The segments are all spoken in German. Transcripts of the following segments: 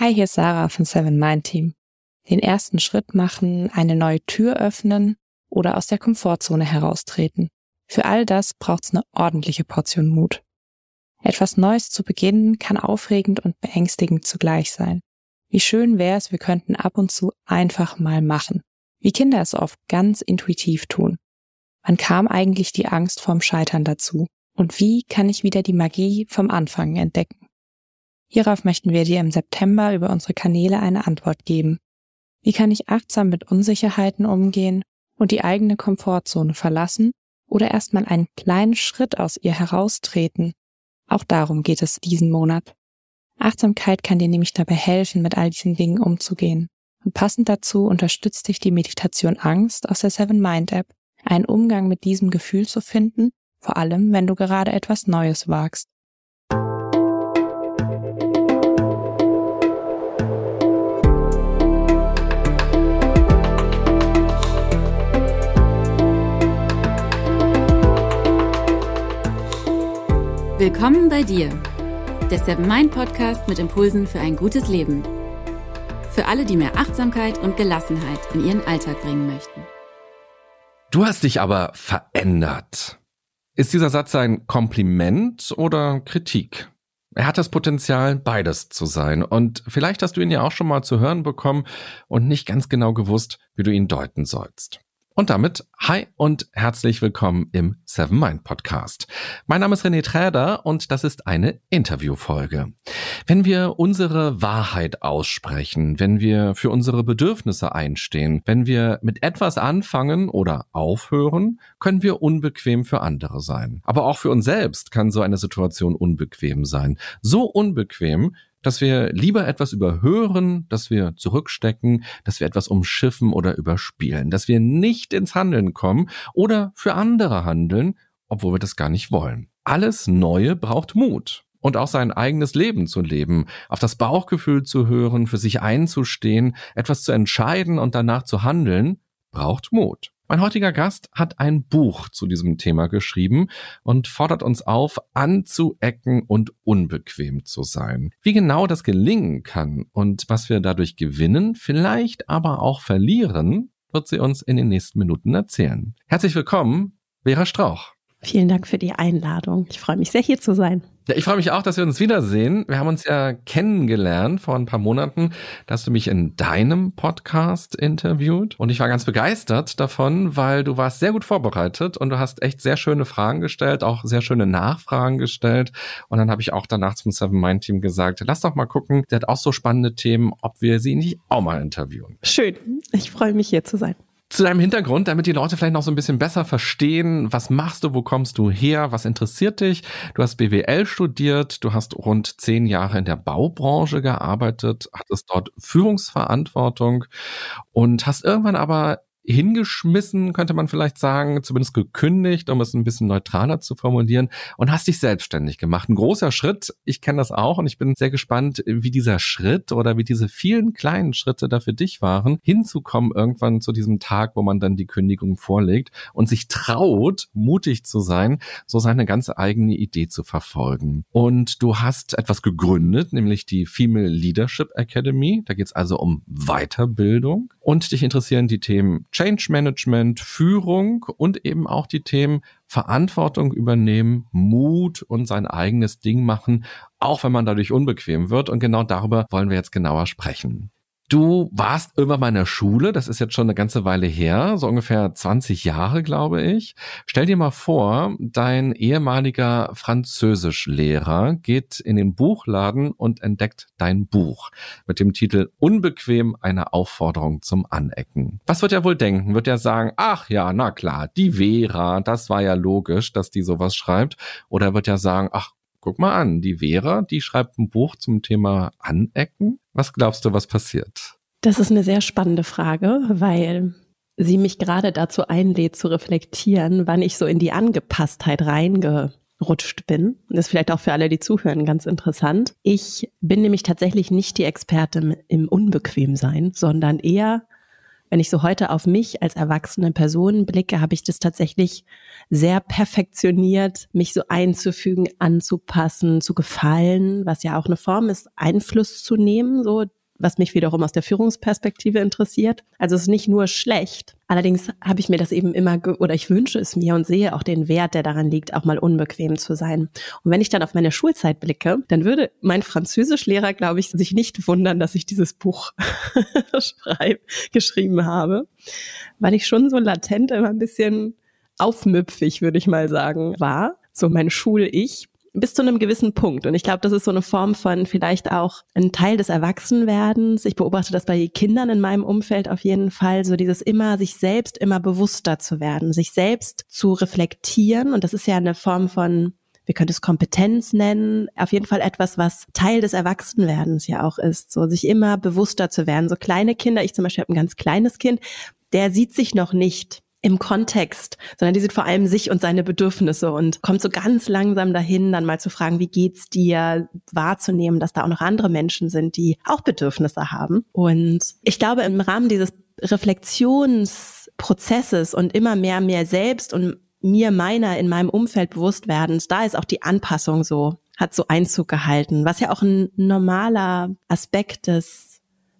Hi, hier ist Sarah von Seven Mind Team. Den ersten Schritt machen, eine neue Tür öffnen oder aus der Komfortzone heraustreten. Für all das braucht's eine ordentliche Portion Mut. Etwas Neues zu beginnen kann aufregend und beängstigend zugleich sein. Wie schön wäre es, wir könnten ab und zu einfach mal machen. Wie Kinder es oft ganz intuitiv tun. Wann kam eigentlich die Angst vorm Scheitern dazu? Und wie kann ich wieder die Magie vom Anfang entdecken? Hierauf möchten wir dir im September über unsere Kanäle eine Antwort geben. Wie kann ich achtsam mit Unsicherheiten umgehen und die eigene Komfortzone verlassen oder erstmal einen kleinen Schritt aus ihr heraustreten? Auch darum geht es diesen Monat. Achtsamkeit kann dir nämlich dabei helfen, mit all diesen Dingen umzugehen. Und passend dazu unterstützt dich die Meditation Angst aus der Seven Mind App, einen Umgang mit diesem Gefühl zu finden, vor allem wenn du gerade etwas Neues wagst. Willkommen bei dir, der Seven Mind Podcast mit Impulsen für ein gutes Leben. Für alle, die mehr Achtsamkeit und Gelassenheit in ihren Alltag bringen möchten. Du hast dich aber verändert. Ist dieser Satz ein Kompliment oder Kritik? Er hat das Potenzial, beides zu sein. Und vielleicht hast du ihn ja auch schon mal zu hören bekommen und nicht ganz genau gewusst, wie du ihn deuten sollst. Und damit hi und herzlich willkommen im Seven Mind Podcast. Mein Name ist René Träder und das ist eine Interviewfolge. Wenn wir unsere Wahrheit aussprechen, wenn wir für unsere Bedürfnisse einstehen, wenn wir mit etwas anfangen oder aufhören, können wir unbequem für andere sein. Aber auch für uns selbst kann so eine Situation unbequem sein. So unbequem, dass wir lieber etwas überhören, dass wir zurückstecken, dass wir etwas umschiffen oder überspielen, dass wir nicht ins Handeln kommen oder für andere handeln, obwohl wir das gar nicht wollen. Alles Neue braucht Mut und auch sein eigenes Leben zu leben, auf das Bauchgefühl zu hören, für sich einzustehen, etwas zu entscheiden und danach zu handeln, braucht Mut. Mein heutiger Gast hat ein Buch zu diesem Thema geschrieben und fordert uns auf, anzuecken und unbequem zu sein. Wie genau das gelingen kann und was wir dadurch gewinnen, vielleicht aber auch verlieren, wird sie uns in den nächsten Minuten erzählen. Herzlich willkommen, Vera Strauch. Vielen Dank für die Einladung. Ich freue mich sehr, hier zu sein. Ja, ich freue mich auch, dass wir uns wiedersehen. Wir haben uns ja kennengelernt vor ein paar Monaten. Da hast du mich in deinem Podcast interviewt und ich war ganz begeistert davon, weil du warst sehr gut vorbereitet und du hast echt sehr schöne Fragen gestellt, auch sehr schöne Nachfragen gestellt. Und dann habe ich auch danach zum Seven Mind Team gesagt, lass doch mal gucken, der hat auch so spannende Themen, ob wir sie nicht auch mal interviewen. Schön. Ich freue mich hier zu sein. Zu deinem Hintergrund, damit die Leute vielleicht noch so ein bisschen besser verstehen, was machst du, wo kommst du her, was interessiert dich? Du hast BWL studiert, du hast rund zehn Jahre in der Baubranche gearbeitet, hattest dort Führungsverantwortung und hast irgendwann aber hingeschmissen, könnte man vielleicht sagen, zumindest gekündigt, um es ein bisschen neutraler zu formulieren, und hast dich selbstständig gemacht. Ein großer Schritt. Ich kenne das auch und ich bin sehr gespannt, wie dieser Schritt oder wie diese vielen kleinen Schritte da für dich waren, hinzukommen irgendwann zu diesem Tag, wo man dann die Kündigung vorlegt und sich traut, mutig zu sein, so seine ganz eigene Idee zu verfolgen. Und du hast etwas gegründet, nämlich die Female Leadership Academy. Da geht es also um Weiterbildung und dich interessieren die Themen Change Management, Führung und eben auch die Themen Verantwortung übernehmen, Mut und sein eigenes Ding machen, auch wenn man dadurch unbequem wird. Und genau darüber wollen wir jetzt genauer sprechen. Du warst irgendwann mal in der Schule, das ist jetzt schon eine ganze Weile her, so ungefähr 20 Jahre, glaube ich. Stell dir mal vor, dein ehemaliger Französischlehrer geht in den Buchladen und entdeckt dein Buch mit dem Titel Unbequem eine Aufforderung zum Anecken. Was wird er wohl denken? Wird er sagen, ach ja, na klar, die Vera, das war ja logisch, dass die sowas schreibt? Oder wird er sagen, ach guck mal an, die Vera, die schreibt ein Buch zum Thema Anecken. Was glaubst du, was passiert? Das ist eine sehr spannende Frage, weil sie mich gerade dazu einlädt zu reflektieren, wann ich so in die Angepasstheit reingerutscht bin. Das ist vielleicht auch für alle, die zuhören, ganz interessant. Ich bin nämlich tatsächlich nicht die Expertin im Unbequemsein, sondern eher wenn ich so heute auf mich als erwachsene Person blicke, habe ich das tatsächlich sehr perfektioniert, mich so einzufügen, anzupassen, zu gefallen, was ja auch eine Form ist, Einfluss zu nehmen, so was mich wiederum aus der Führungsperspektive interessiert. Also es ist nicht nur schlecht. Allerdings habe ich mir das eben immer, oder ich wünsche es mir und sehe auch den Wert, der daran liegt, auch mal unbequem zu sein. Und wenn ich dann auf meine Schulzeit blicke, dann würde mein Französischlehrer, glaube ich, sich nicht wundern, dass ich dieses Buch schreib, geschrieben habe, weil ich schon so latent immer ein bisschen aufmüpfig, würde ich mal sagen, war. So mein Schul-Ich bis zu einem gewissen Punkt. Und ich glaube, das ist so eine Form von vielleicht auch ein Teil des Erwachsenwerdens. Ich beobachte das bei Kindern in meinem Umfeld auf jeden Fall, so dieses immer, sich selbst immer bewusster zu werden, sich selbst zu reflektieren. Und das ist ja eine Form von wir können es Kompetenz nennen, auf jeden Fall etwas, was Teil des Erwachsenwerdens ja auch ist, so sich immer bewusster zu werden. So kleine Kinder, ich zum Beispiel habe ein ganz kleines Kind, der sieht sich noch nicht im Kontext, sondern die sieht vor allem sich und seine Bedürfnisse und kommt so ganz langsam dahin, dann mal zu fragen, wie geht's dir, wahrzunehmen, dass da auch noch andere Menschen sind, die auch Bedürfnisse haben. Und ich glaube, im Rahmen dieses Reflexionsprozesses und immer mehr mir selbst und mir meiner in meinem Umfeld bewusst werden, da ist auch die Anpassung so, hat so Einzug gehalten, was ja auch ein normaler Aspekt des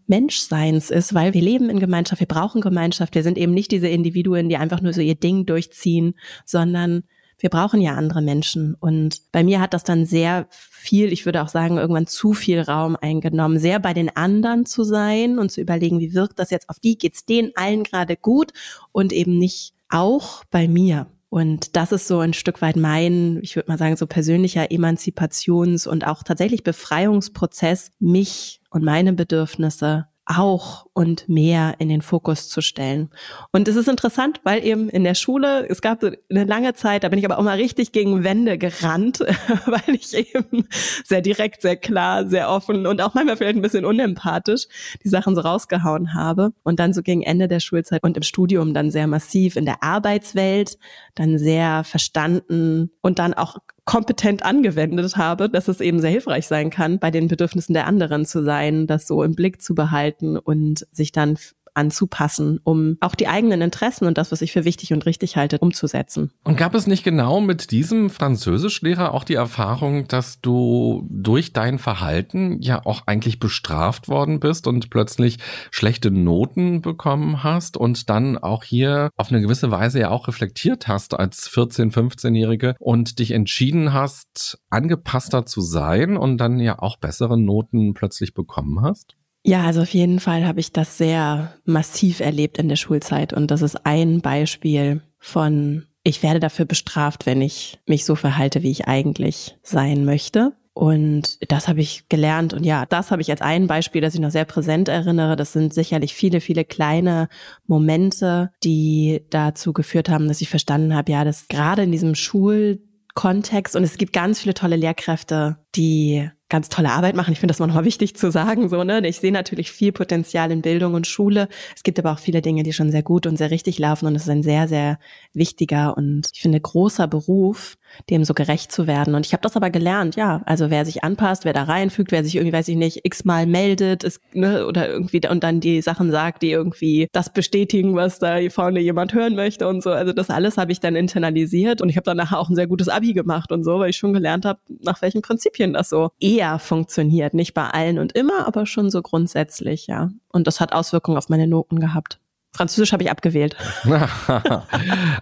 Menschseins ist, weil wir leben in Gemeinschaft, wir brauchen Gemeinschaft, wir sind eben nicht diese Individuen, die einfach nur so ihr Ding durchziehen, sondern wir brauchen ja andere Menschen. Und bei mir hat das dann sehr viel, ich würde auch sagen, irgendwann zu viel Raum eingenommen, sehr bei den anderen zu sein und zu überlegen, wie wirkt das jetzt auf die, geht's denen allen gerade gut und eben nicht auch bei mir. Und das ist so ein Stück weit mein, ich würde mal sagen, so persönlicher Emanzipations- und auch tatsächlich Befreiungsprozess, mich und meine Bedürfnisse auch und mehr in den Fokus zu stellen. Und es ist interessant, weil eben in der Schule, es gab eine lange Zeit, da bin ich aber auch mal richtig gegen Wände gerannt, weil ich eben sehr direkt, sehr klar, sehr offen und auch manchmal vielleicht ein bisschen unempathisch die Sachen so rausgehauen habe. Und dann so gegen Ende der Schulzeit und im Studium dann sehr massiv in der Arbeitswelt, dann sehr verstanden und dann auch kompetent angewendet habe, dass es eben sehr hilfreich sein kann, bei den Bedürfnissen der anderen zu sein, das so im Blick zu behalten und sich dann anzupassen, um auch die eigenen Interessen und das, was ich für wichtig und richtig halte, umzusetzen. Und gab es nicht genau mit diesem Französischlehrer auch die Erfahrung, dass du durch dein Verhalten ja auch eigentlich bestraft worden bist und plötzlich schlechte Noten bekommen hast und dann auch hier auf eine gewisse Weise ja auch reflektiert hast als 14-, 15-Jährige und dich entschieden hast, angepasster zu sein und dann ja auch bessere Noten plötzlich bekommen hast? Ja, also auf jeden Fall habe ich das sehr massiv erlebt in der Schulzeit und das ist ein Beispiel von, ich werde dafür bestraft, wenn ich mich so verhalte, wie ich eigentlich sein möchte. Und das habe ich gelernt. Und ja, das habe ich als ein Beispiel, das ich noch sehr präsent erinnere. Das sind sicherlich viele, viele kleine Momente, die dazu geführt haben, dass ich verstanden habe, ja, dass gerade in diesem Schulkontext und es gibt ganz viele tolle Lehrkräfte, die ganz tolle Arbeit machen. Ich finde das manchmal wichtig zu sagen, so, ne? Ich sehe natürlich viel Potenzial in Bildung und Schule. Es gibt aber auch viele Dinge, die schon sehr gut und sehr richtig laufen und es ist ein sehr, sehr wichtiger und ich finde großer Beruf, dem so gerecht zu werden. Und ich habe das aber gelernt, ja. Also wer sich anpasst, wer da reinfügt, wer sich irgendwie, weiß ich nicht, x-mal meldet ist, ne, oder irgendwie und dann die Sachen sagt, die irgendwie das bestätigen, was da vorne jemand hören möchte und so. Also das alles habe ich dann internalisiert und ich habe dann nachher auch ein sehr gutes Abi gemacht und so, weil ich schon gelernt habe, nach welchen Prinzipien das so eher funktioniert. Nicht bei allen und immer, aber schon so grundsätzlich, ja. Und das hat Auswirkungen auf meine Noten gehabt. Französisch habe ich abgewählt.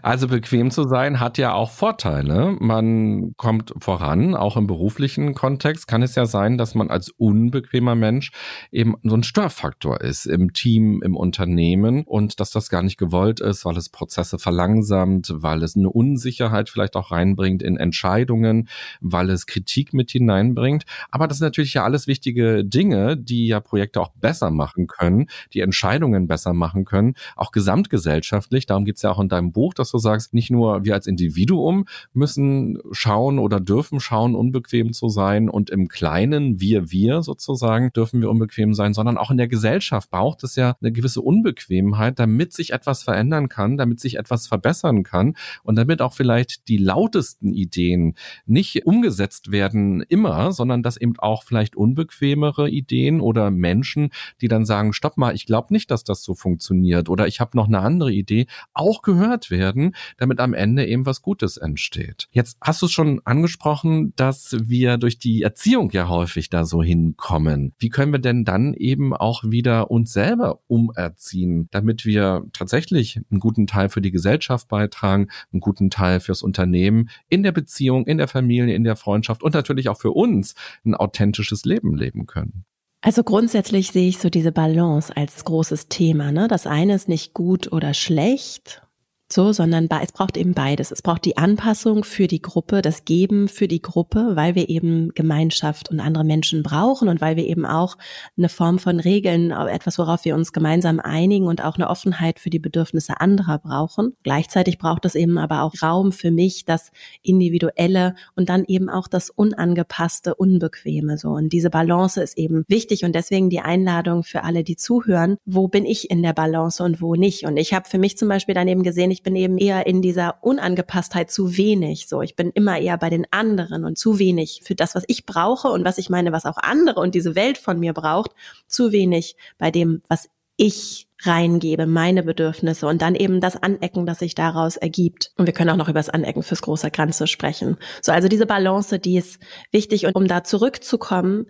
also bequem zu sein hat ja auch Vorteile. Man kommt voran, auch im beruflichen Kontext kann es ja sein, dass man als unbequemer Mensch eben so ein Störfaktor ist im Team, im Unternehmen und dass das gar nicht gewollt ist, weil es Prozesse verlangsamt, weil es eine Unsicherheit vielleicht auch reinbringt in Entscheidungen, weil es Kritik mit hineinbringt. Aber das sind natürlich ja alles wichtige Dinge, die ja Projekte auch besser machen können, die Entscheidungen besser machen können auch gesamtgesellschaftlich. Darum geht's ja auch in deinem Buch, dass du sagst, nicht nur wir als Individuum müssen schauen oder dürfen schauen, unbequem zu sein und im Kleinen, wir, wir sozusagen, dürfen wir unbequem sein, sondern auch in der Gesellschaft braucht es ja eine gewisse Unbequemheit, damit sich etwas verändern kann, damit sich etwas verbessern kann und damit auch vielleicht die lautesten Ideen nicht umgesetzt werden immer, sondern dass eben auch vielleicht unbequemere Ideen oder Menschen, die dann sagen, stopp mal, ich glaube nicht, dass das so funktioniert oder ich habe noch eine andere Idee, auch gehört werden, damit am Ende eben was Gutes entsteht. Jetzt hast du es schon angesprochen, dass wir durch die Erziehung ja häufig da so hinkommen. Wie können wir denn dann eben auch wieder uns selber umerziehen, damit wir tatsächlich einen guten Teil für die Gesellschaft beitragen, einen guten Teil fürs Unternehmen, in der Beziehung, in der Familie, in der Freundschaft und natürlich auch für uns ein authentisches Leben leben können? Also grundsätzlich sehe ich so diese Balance als großes Thema. Ne? Das eine ist nicht gut oder schlecht so, sondern es braucht eben beides. Es braucht die Anpassung für die Gruppe, das Geben für die Gruppe, weil wir eben Gemeinschaft und andere Menschen brauchen und weil wir eben auch eine Form von Regeln, etwas, worauf wir uns gemeinsam einigen und auch eine Offenheit für die Bedürfnisse anderer brauchen. Gleichzeitig braucht es eben aber auch Raum für mich, das Individuelle und dann eben auch das Unangepasste, Unbequeme, so. Und diese Balance ist eben wichtig und deswegen die Einladung für alle, die zuhören. Wo bin ich in der Balance und wo nicht? Und ich habe für mich zum Beispiel dann eben gesehen, ich bin eben eher in dieser Unangepasstheit zu wenig. So, ich bin immer eher bei den anderen und zu wenig für das, was ich brauche und was ich meine, was auch andere und diese Welt von mir braucht, zu wenig bei dem, was ich reingebe, meine Bedürfnisse und dann eben das Anecken, das sich daraus ergibt. Und wir können auch noch über das Anecken fürs große Ganze sprechen. So, also diese Balance, die ist wichtig. Und um da zurückzukommen,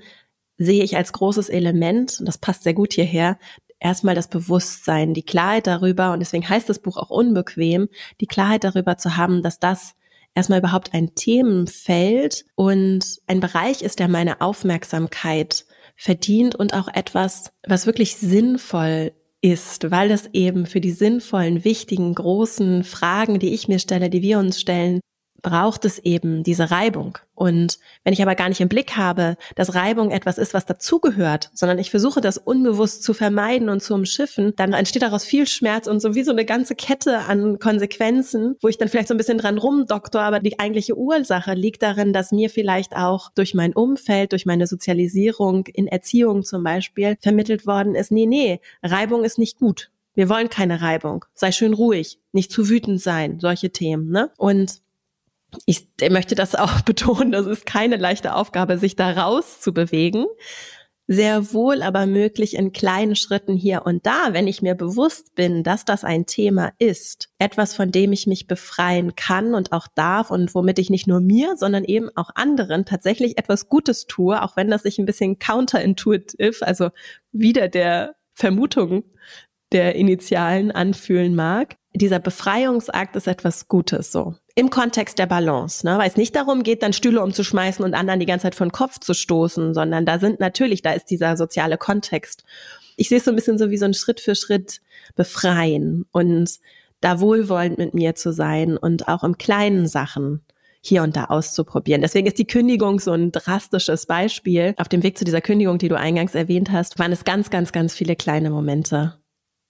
sehe ich als großes Element, und das passt sehr gut hierher, erstmal das Bewusstsein, die Klarheit darüber, und deswegen heißt das Buch auch unbequem, die Klarheit darüber zu haben, dass das erstmal überhaupt ein Themenfeld und ein Bereich ist, der meine Aufmerksamkeit verdient und auch etwas, was wirklich sinnvoll ist, weil es eben für die sinnvollen, wichtigen, großen Fragen, die ich mir stelle, die wir uns stellen, braucht es eben diese Reibung. Und wenn ich aber gar nicht im Blick habe, dass Reibung etwas ist, was dazugehört, sondern ich versuche das unbewusst zu vermeiden und zu umschiffen, dann entsteht daraus viel Schmerz und so wie so eine ganze Kette an Konsequenzen, wo ich dann vielleicht so ein bisschen dran rumdoktor, aber die eigentliche Ursache liegt darin, dass mir vielleicht auch durch mein Umfeld, durch meine Sozialisierung in Erziehung zum Beispiel vermittelt worden ist, nee, nee, Reibung ist nicht gut. Wir wollen keine Reibung. Sei schön ruhig, nicht zu wütend sein, solche Themen. Ne? Und ich möchte das auch betonen, das ist keine leichte Aufgabe, sich da rauszubewegen. Sehr wohl aber möglich in kleinen Schritten hier und da, wenn ich mir bewusst bin, dass das ein Thema ist, etwas, von dem ich mich befreien kann und auch darf und womit ich nicht nur mir, sondern eben auch anderen tatsächlich etwas Gutes tue, auch wenn das sich ein bisschen counterintuitiv, also wieder der Vermutung der Initialen anfühlen mag. Dieser Befreiungsakt ist etwas Gutes, so im Kontext der Balance, ne? weil es nicht darum geht, dann Stühle umzuschmeißen und anderen die ganze Zeit von Kopf zu stoßen, sondern da sind natürlich, da ist dieser soziale Kontext. Ich sehe es so ein bisschen so wie so ein Schritt für Schritt befreien und da wohlwollend mit mir zu sein und auch im kleinen Sachen hier und da auszuprobieren. Deswegen ist die Kündigung so ein drastisches Beispiel. Auf dem Weg zu dieser Kündigung, die du eingangs erwähnt hast, waren es ganz, ganz, ganz viele kleine Momente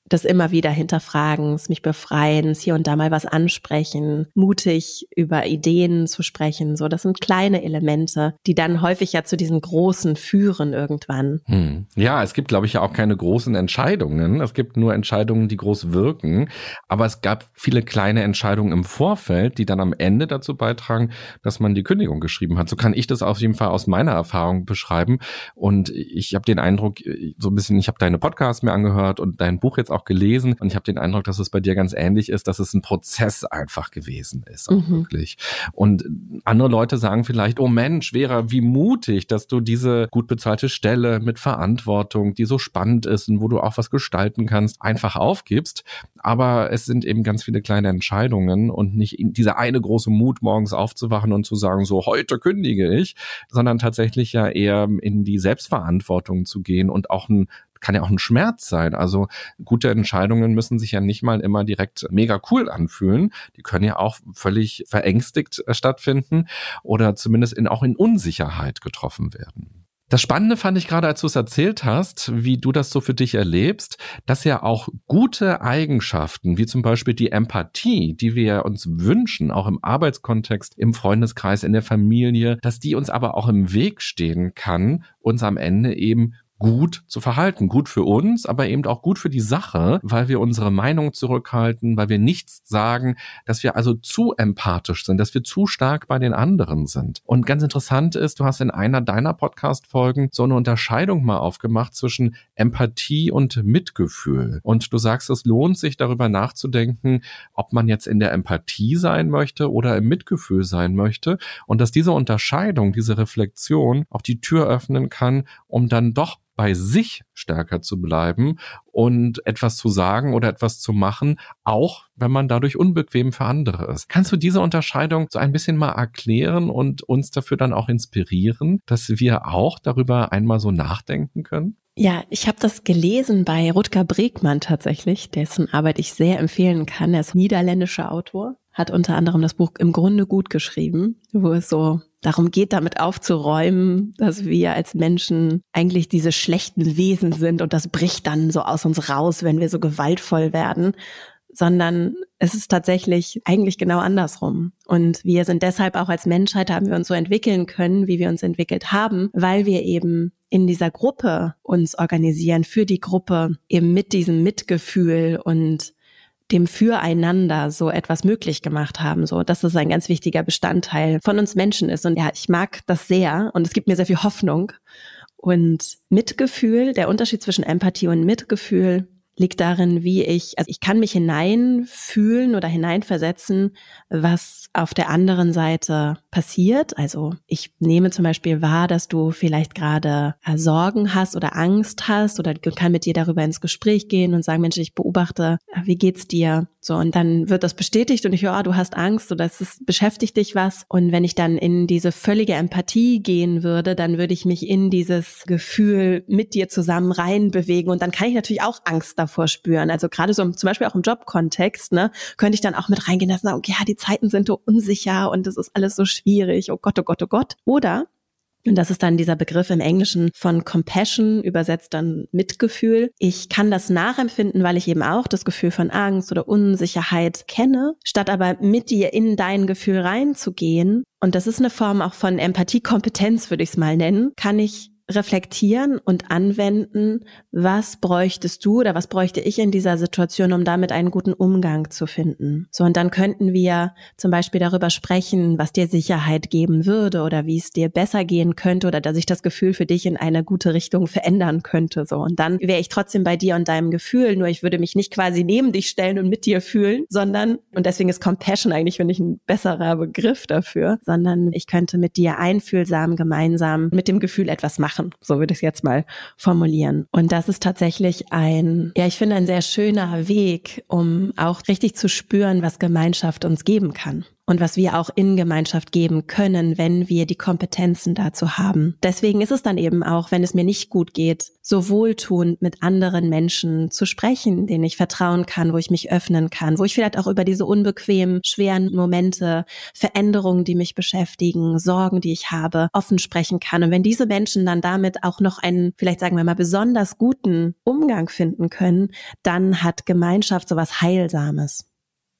das immer wieder hinterfragens, mich befreiens, hier und da mal was ansprechen, mutig über Ideen zu sprechen. So, das sind kleine Elemente, die dann häufig ja zu diesen großen führen irgendwann. Hm. Ja, es gibt, glaube ich, ja auch keine großen Entscheidungen. Es gibt nur Entscheidungen, die groß wirken. Aber es gab viele kleine Entscheidungen im Vorfeld, die dann am Ende dazu beitragen, dass man die Kündigung geschrieben hat. So kann ich das auf jeden Fall aus meiner Erfahrung beschreiben. Und ich habe den Eindruck, so ein bisschen, ich habe deine Podcasts mir angehört und dein Buch jetzt auch gelesen und ich habe den Eindruck, dass es bei dir ganz ähnlich ist, dass es ein Prozess einfach gewesen ist, auch mhm. wirklich. Und andere Leute sagen vielleicht, oh Mensch, Vera, wie mutig, dass du diese gut bezahlte Stelle mit Verantwortung, die so spannend ist und wo du auch was gestalten kannst, einfach aufgibst. Aber es sind eben ganz viele kleine Entscheidungen und nicht dieser eine große Mut, morgens aufzuwachen und zu sagen, so heute kündige ich, sondern tatsächlich ja eher in die Selbstverantwortung zu gehen und auch ein kann ja auch ein Schmerz sein. Also gute Entscheidungen müssen sich ja nicht mal immer direkt mega cool anfühlen. Die können ja auch völlig verängstigt äh, stattfinden oder zumindest in, auch in Unsicherheit getroffen werden. Das Spannende fand ich gerade, als du es erzählt hast, wie du das so für dich erlebst, dass ja auch gute Eigenschaften, wie zum Beispiel die Empathie, die wir uns wünschen, auch im Arbeitskontext, im Freundeskreis, in der Familie, dass die uns aber auch im Weg stehen kann, uns am Ende eben gut zu verhalten. Gut für uns, aber eben auch gut für die Sache, weil wir unsere Meinung zurückhalten, weil wir nichts sagen, dass wir also zu empathisch sind, dass wir zu stark bei den anderen sind. Und ganz interessant ist, du hast in einer deiner Podcast-Folgen so eine Unterscheidung mal aufgemacht zwischen Empathie und Mitgefühl. Und du sagst, es lohnt sich darüber nachzudenken, ob man jetzt in der Empathie sein möchte oder im Mitgefühl sein möchte. Und dass diese Unterscheidung, diese Reflexion auch die Tür öffnen kann, um dann doch bei sich stärker zu bleiben und etwas zu sagen oder etwas zu machen, auch wenn man dadurch unbequem für andere ist. Kannst du diese Unterscheidung so ein bisschen mal erklären und uns dafür dann auch inspirieren, dass wir auch darüber einmal so nachdenken können? Ja, ich habe das gelesen bei Rutger Bregmann tatsächlich, dessen Arbeit ich sehr empfehlen kann. Er ist niederländischer Autor, hat unter anderem das Buch im Grunde gut geschrieben, wo es so darum geht, damit aufzuräumen, dass wir als Menschen eigentlich diese schlechten Wesen sind und das bricht dann so aus uns raus, wenn wir so gewaltvoll werden, sondern es ist tatsächlich eigentlich genau andersrum. Und wir sind deshalb auch als Menschheit haben wir uns so entwickeln können, wie wir uns entwickelt haben, weil wir eben in dieser Gruppe uns organisieren, für die Gruppe, eben mit diesem Mitgefühl und dem Füreinander so etwas möglich gemacht haben, so dass es ein ganz wichtiger Bestandteil von uns Menschen ist. Und ja, ich mag das sehr und es gibt mir sehr viel Hoffnung. Und Mitgefühl, der Unterschied zwischen Empathie und Mitgefühl liegt darin, wie ich, also ich kann mich hineinfühlen oder hineinversetzen, was auf der anderen Seite passiert. Also ich nehme zum Beispiel wahr, dass du vielleicht gerade äh, Sorgen hast oder Angst hast oder kann mit dir darüber ins Gespräch gehen und sagen, Mensch, ich beobachte, äh, wie geht's dir? So, und dann wird das bestätigt und ich höre, ah, du hast Angst oder es beschäftigt dich was. Und wenn ich dann in diese völlige Empathie gehen würde, dann würde ich mich in dieses Gefühl mit dir zusammen reinbewegen und dann kann ich natürlich auch Angst davor spüren. Also gerade so zum Beispiel auch im Jobkontext, ne, könnte ich dann auch mit reingehen und sagen, okay, ja, die Zeiten sind so unsicher und es ist alles so schwierig. Oh Gott, oh Gott, oh Gott. Oder und das ist dann dieser Begriff im Englischen von Compassion, übersetzt dann Mitgefühl. Ich kann das nachempfinden, weil ich eben auch das Gefühl von Angst oder Unsicherheit kenne, statt aber mit dir in dein Gefühl reinzugehen. Und das ist eine Form auch von Empathiekompetenz, würde ich es mal nennen, kann ich reflektieren und anwenden, was bräuchtest du oder was bräuchte ich in dieser Situation, um damit einen guten Umgang zu finden. So, und dann könnten wir zum Beispiel darüber sprechen, was dir Sicherheit geben würde oder wie es dir besser gehen könnte oder dass sich das Gefühl für dich in eine gute Richtung verändern könnte. So, und dann wäre ich trotzdem bei dir und deinem Gefühl, nur ich würde mich nicht quasi neben dich stellen und mit dir fühlen, sondern, und deswegen ist Compassion eigentlich, finde ich, ein besserer Begriff dafür, sondern ich könnte mit dir einfühlsam gemeinsam mit dem Gefühl etwas machen machen. So würde ich es jetzt mal formulieren. Und das ist tatsächlich ein, ja, ich finde ein sehr schöner Weg, um auch richtig zu spüren, was Gemeinschaft uns geben kann und was wir auch in Gemeinschaft geben können, wenn wir die Kompetenzen dazu haben. Deswegen ist es dann eben auch, wenn es mir nicht gut geht, so wohltuend mit anderen Menschen zu sprechen, denen ich vertrauen kann, wo ich mich öffnen kann, wo ich vielleicht auch über diese unbequemen, schweren Momente, Veränderungen, die mich beschäftigen, Sorgen, die ich habe, offen sprechen kann. Und wenn diese Menschen dann damit auch noch einen, vielleicht sagen wir mal, besonders guten Umgang finden können, dann hat Gemeinschaft sowas Heilsames.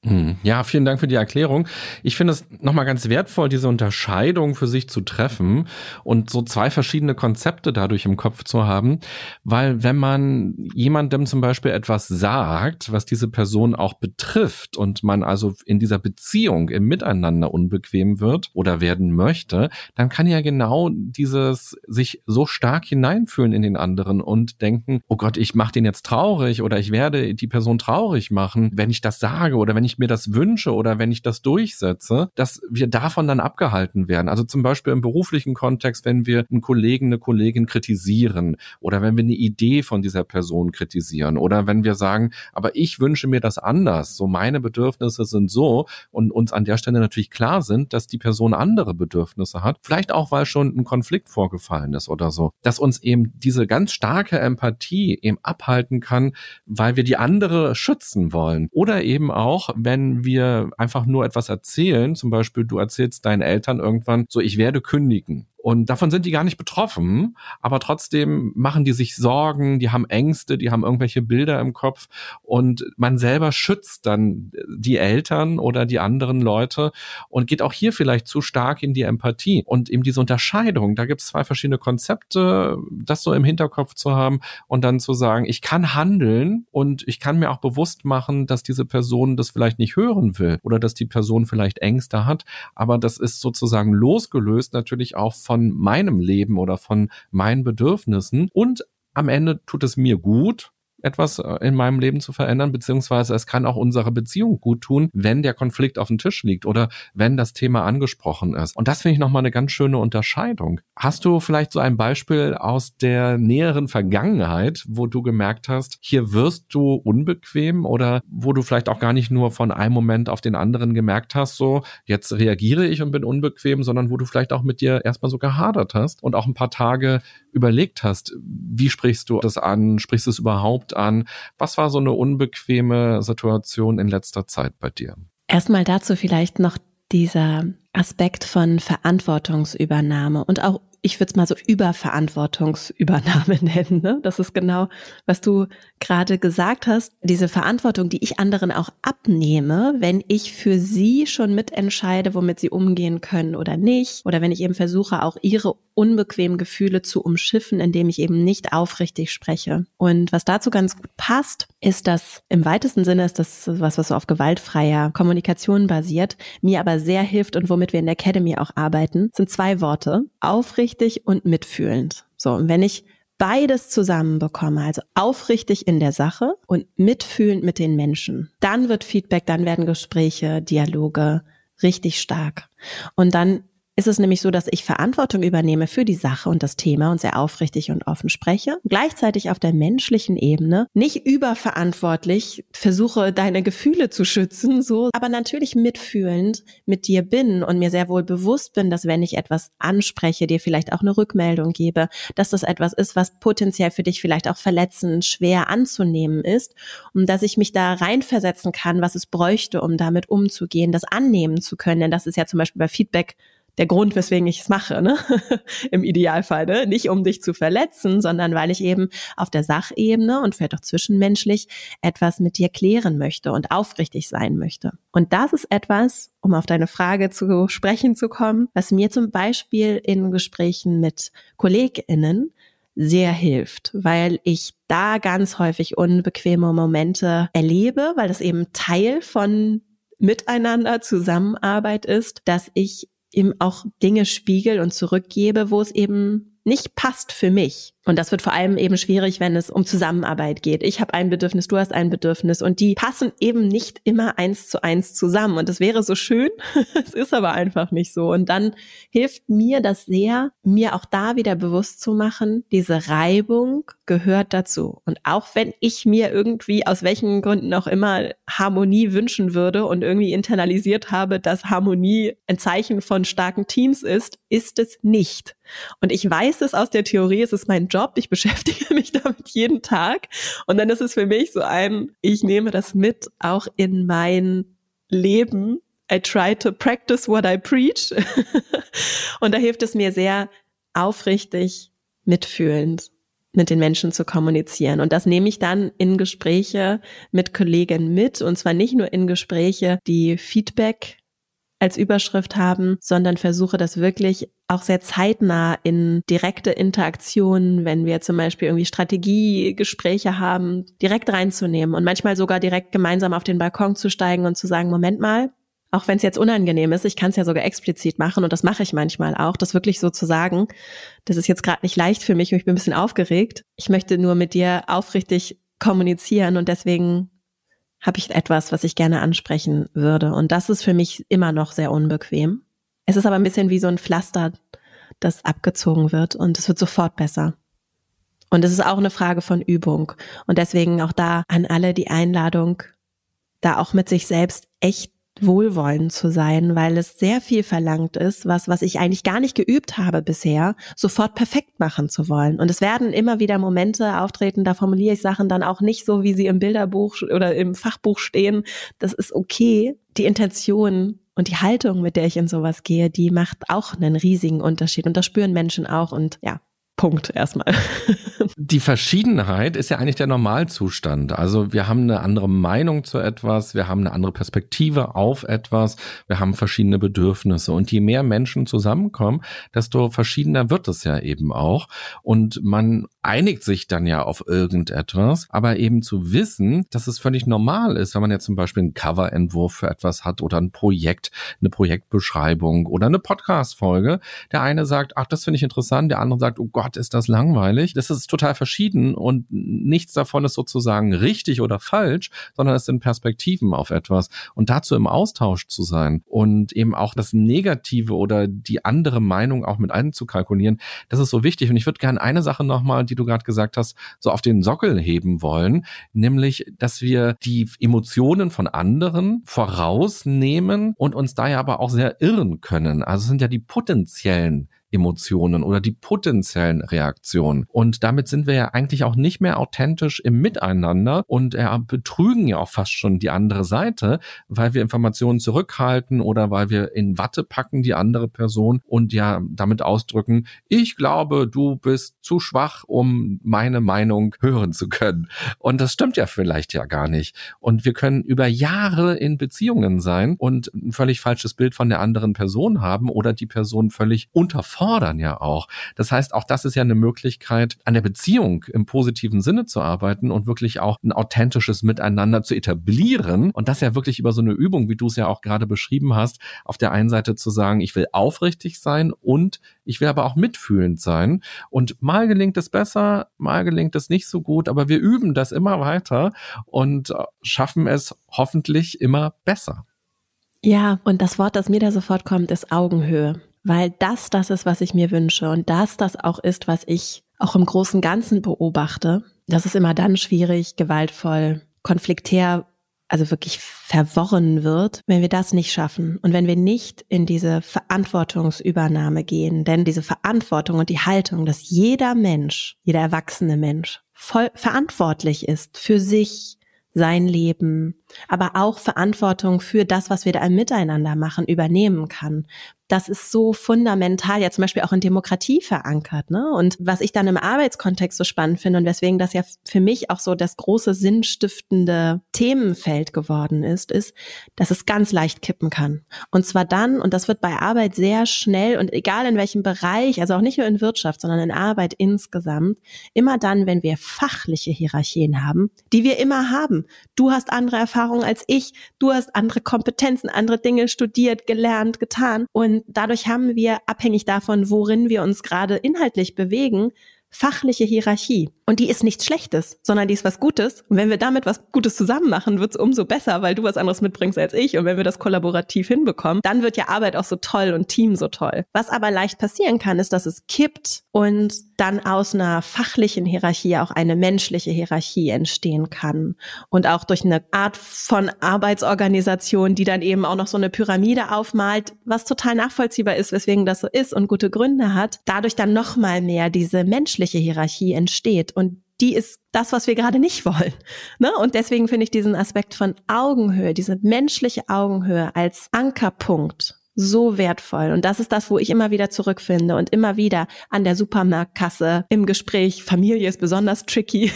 Hm. Ja, vielen Dank für die Erklärung. Ich finde es nochmal ganz wertvoll, diese Unterscheidung für sich zu treffen und so zwei verschiedene Konzepte dadurch im Kopf zu haben, weil wenn man jemandem zum Beispiel etwas sagt, was diese Person auch betrifft und man also in dieser Beziehung im Miteinander unbequem wird oder werden möchte, dann kann ja genau dieses sich so stark hineinfühlen in den anderen und denken, oh Gott, ich mache den jetzt traurig oder ich werde die Person traurig machen, wenn ich das sage oder wenn ich mir das wünsche oder wenn ich das durchsetze, dass wir davon dann abgehalten werden. Also zum Beispiel im beruflichen Kontext, wenn wir einen Kollegen, eine Kollegin kritisieren oder wenn wir eine Idee von dieser Person kritisieren oder wenn wir sagen, aber ich wünsche mir das anders, so meine Bedürfnisse sind so und uns an der Stelle natürlich klar sind, dass die Person andere Bedürfnisse hat, vielleicht auch, weil schon ein Konflikt vorgefallen ist oder so, dass uns eben diese ganz starke Empathie eben abhalten kann, weil wir die andere schützen wollen oder eben auch, wenn wir einfach nur etwas erzählen, zum Beispiel du erzählst deinen Eltern irgendwann, so ich werde kündigen Und davon sind die gar nicht betroffen, aber trotzdem machen die sich Sorgen, die haben Ängste, die haben irgendwelche Bilder im Kopf und man selber schützt dann die Eltern oder die anderen Leute und geht auch hier vielleicht zu stark in die Empathie und eben diese Unterscheidung. Da gibt es zwei verschiedene Konzepte, das so im Hinterkopf zu haben und dann zu sagen, ich kann handeln und ich kann mir auch bewusst machen, dass diese Person das vielleicht nicht hören will oder dass die Person vielleicht Ängste hat, aber das ist sozusagen losgelöst natürlich auch von meinem Leben oder von meinen Bedürfnissen. Und am Ende tut es mir gut, etwas äh, in meinem Leben zu verändern, beziehungsweise es kann auch unserer Beziehung gut tun, wenn der Konflikt auf dem Tisch liegt oder wenn das Thema angesprochen ist. Und das finde ich nochmal eine ganz schöne Unterscheidung. Hast du vielleicht so ein Beispiel aus der näheren Vergangenheit, wo du gemerkt hast, hier wirst du unbequem oder wo du vielleicht auch gar nicht nur von einem Moment auf den anderen gemerkt hast, so jetzt reagiere ich und bin unbequem, sondern wo du vielleicht auch mit dir erstmal so gehadert hast und auch ein paar Tage überlegt hast, wie sprichst du das an, sprichst du es überhaupt an? Was war so eine unbequeme Situation in letzter Zeit bei dir? Erstmal dazu vielleicht noch dieser Aspekt von Verantwortungsübernahme und auch ich würde es mal so Überverantwortungsübernahme nennen. Ne? Das ist genau, was du gerade gesagt hast. Diese Verantwortung, die ich anderen auch abnehme, wenn ich für sie schon mitentscheide, womit sie umgehen können oder nicht. Oder wenn ich eben versuche, auch ihre unbequemen Gefühle zu umschiffen, indem ich eben nicht aufrichtig spreche. Und was dazu ganz gut passt, ist, dass im weitesten Sinne ist das was, was so auf gewaltfreier Kommunikation basiert, mir aber sehr hilft und womit wir in der Academy auch arbeiten, sind zwei Worte. Aufrichtig und mitfühlend. So, und wenn ich beides zusammen bekomme, also aufrichtig in der Sache und mitfühlend mit den Menschen, dann wird Feedback, dann werden Gespräche, Dialoge richtig stark. Und dann ist es nämlich so, dass ich Verantwortung übernehme für die Sache und das Thema und sehr aufrichtig und offen spreche. Gleichzeitig auf der menschlichen Ebene nicht überverantwortlich versuche, deine Gefühle zu schützen, so, aber natürlich mitfühlend mit dir bin und mir sehr wohl bewusst bin, dass wenn ich etwas anspreche, dir vielleicht auch eine Rückmeldung gebe, dass das etwas ist, was potenziell für dich vielleicht auch verletzend, schwer anzunehmen ist und dass ich mich da reinversetzen kann, was es bräuchte, um damit umzugehen, das annehmen zu können. Denn das ist ja zum Beispiel bei Feedback der Grund, weswegen ich es mache, ne? im Idealfall. Ne? Nicht um dich zu verletzen, sondern weil ich eben auf der Sachebene und vielleicht auch zwischenmenschlich etwas mit dir klären möchte und aufrichtig sein möchte. Und das ist etwas, um auf deine Frage zu sprechen zu kommen, was mir zum Beispiel in Gesprächen mit KollegInnen sehr hilft, weil ich da ganz häufig unbequeme Momente erlebe, weil das eben Teil von Miteinander, Zusammenarbeit ist, dass ich ihm auch Dinge spiegel und zurückgebe, wo es eben nicht passt für mich. Und das wird vor allem eben schwierig, wenn es um Zusammenarbeit geht. Ich habe ein Bedürfnis, du hast ein Bedürfnis und die passen eben nicht immer eins zu eins zusammen. Und das wäre so schön, es ist aber einfach nicht so. Und dann hilft mir das sehr, mir auch da wieder bewusst zu machen, diese Reibung gehört dazu. Und auch wenn ich mir irgendwie aus welchen Gründen auch immer Harmonie wünschen würde und irgendwie internalisiert habe, dass Harmonie ein Zeichen von starken Teams ist, ist es nicht. Und ich weiß es aus der Theorie, es ist mein Job ich beschäftige mich damit jeden Tag. Und dann ist es für mich so ein, ich nehme das mit auch in mein Leben. I try to practice what I preach. und da hilft es mir sehr aufrichtig, mitfühlend mit den Menschen zu kommunizieren. Und das nehme ich dann in Gespräche mit Kollegen mit. Und zwar nicht nur in Gespräche, die Feedback als Überschrift haben, sondern versuche das wirklich auch sehr zeitnah in direkte Interaktionen, wenn wir zum Beispiel irgendwie Strategiegespräche haben, direkt reinzunehmen und manchmal sogar direkt gemeinsam auf den Balkon zu steigen und zu sagen, Moment mal, auch wenn es jetzt unangenehm ist, ich kann es ja sogar explizit machen und das mache ich manchmal auch, das wirklich so zu sagen, das ist jetzt gerade nicht leicht für mich und ich bin ein bisschen aufgeregt. Ich möchte nur mit dir aufrichtig kommunizieren und deswegen habe ich etwas, was ich gerne ansprechen würde. Und das ist für mich immer noch sehr unbequem. Es ist aber ein bisschen wie so ein Pflaster, das abgezogen wird und es wird sofort besser. Und es ist auch eine Frage von Übung. Und deswegen auch da an alle die Einladung, da auch mit sich selbst echt wohlwollend zu sein, weil es sehr viel verlangt ist, was, was ich eigentlich gar nicht geübt habe bisher, sofort perfekt machen zu wollen. Und es werden immer wieder Momente auftreten, da formuliere ich Sachen dann auch nicht so, wie sie im Bilderbuch oder im Fachbuch stehen. Das ist okay. Die Intention Und die Haltung, mit der ich in sowas gehe, die macht auch einen riesigen Unterschied. Und das spüren Menschen auch. Und ja, Punkt erstmal. Die Verschiedenheit ist ja eigentlich der Normalzustand. Also wir haben eine andere Meinung zu etwas, wir haben eine andere Perspektive auf etwas, wir haben verschiedene Bedürfnisse. Und je mehr Menschen zusammenkommen, desto verschiedener wird es ja eben auch. Und man einigt sich dann ja auf irgendetwas, aber eben zu wissen, dass es völlig normal ist, wenn man jetzt zum Beispiel einen Coverentwurf für etwas hat oder ein Projekt, eine Projektbeschreibung oder eine Podcast-Folge. Der eine sagt, ach, das finde ich interessant, der andere sagt, oh Gott, ist das langweilig. Das ist total verschieden und nichts davon ist sozusagen richtig oder falsch, sondern es sind Perspektiven auf etwas und dazu im Austausch zu sein und eben auch das Negative oder die andere Meinung auch mit einzukalkulieren, das ist so wichtig. Und ich würde gerne eine Sache nochmal, die du gerade gesagt hast, so auf den Sockel heben wollen, nämlich, dass wir die Emotionen von anderen vorausnehmen und uns da ja aber auch sehr irren können. Also es sind ja die potenziellen Emotionen oder die potenziellen Reaktionen. Und damit sind wir ja eigentlich auch nicht mehr authentisch im Miteinander und äh, betrügen ja auch fast schon die andere Seite, weil wir Informationen zurückhalten oder weil wir in Watte packen die andere Person und ja damit ausdrücken, ich glaube, du bist zu schwach, um meine Meinung hören zu können. Und das stimmt ja vielleicht ja gar nicht. Und wir können über Jahre in Beziehungen sein und ein völlig falsches Bild von der anderen Person haben oder die Person völlig unterfordern fordern ja auch. Das heißt, auch das ist ja eine Möglichkeit, an der Beziehung im positiven Sinne zu arbeiten und wirklich auch ein authentisches Miteinander zu etablieren. Und das ja wirklich über so eine Übung, wie du es ja auch gerade beschrieben hast, auf der einen Seite zu sagen, ich will aufrichtig sein und ich will aber auch mitfühlend sein. Und mal gelingt es besser, mal gelingt es nicht so gut, aber wir üben das immer weiter und schaffen es hoffentlich immer besser. Ja, und das Wort, das mir da sofort kommt, ist Augenhöhe weil das das ist, was ich mir wünsche und das das auch ist, was ich auch im großen Ganzen beobachte. Das ist immer dann schwierig, gewaltvoll, konfliktär, also wirklich verworren wird, wenn wir das nicht schaffen und wenn wir nicht in diese Verantwortungsübernahme gehen. Denn diese Verantwortung und die Haltung, dass jeder Mensch, jeder erwachsene Mensch voll verantwortlich ist für sich, sein Leben, aber auch Verantwortung für das, was wir da im Miteinander machen, übernehmen kann das ist so fundamental, ja zum Beispiel auch in Demokratie verankert. Ne? Und was ich dann im Arbeitskontext so spannend finde und weswegen das ja für mich auch so das große sinnstiftende Themenfeld geworden ist, ist, dass es ganz leicht kippen kann. Und zwar dann, und das wird bei Arbeit sehr schnell und egal in welchem Bereich, also auch nicht nur in Wirtschaft, sondern in Arbeit insgesamt, immer dann, wenn wir fachliche Hierarchien haben, die wir immer haben. Du hast andere Erfahrungen als ich, du hast andere Kompetenzen, andere Dinge studiert, gelernt, getan. Und und dadurch haben wir, abhängig davon, worin wir uns gerade inhaltlich bewegen, fachliche Hierarchie. Und die ist nichts Schlechtes, sondern die ist was Gutes. Und wenn wir damit was Gutes zusammen machen, wird es umso besser, weil du was anderes mitbringst als ich. Und wenn wir das kollaborativ hinbekommen, dann wird ja Arbeit auch so toll und Team so toll. Was aber leicht passieren kann, ist, dass es kippt und dann aus einer fachlichen Hierarchie auch eine menschliche Hierarchie entstehen kann. Und auch durch eine Art von Arbeitsorganisation, die dann eben auch noch so eine Pyramide aufmalt, was total nachvollziehbar ist, weswegen das so ist und gute Gründe hat, dadurch dann nochmal mehr diese menschliche Hierarchie entsteht. Und die ist das, was wir gerade nicht wollen. Ne? Und deswegen finde ich diesen Aspekt von Augenhöhe, diese menschliche Augenhöhe als Ankerpunkt so wertvoll. Und das ist das, wo ich immer wieder zurückfinde und immer wieder an der Supermarktkasse im Gespräch. Familie ist besonders tricky.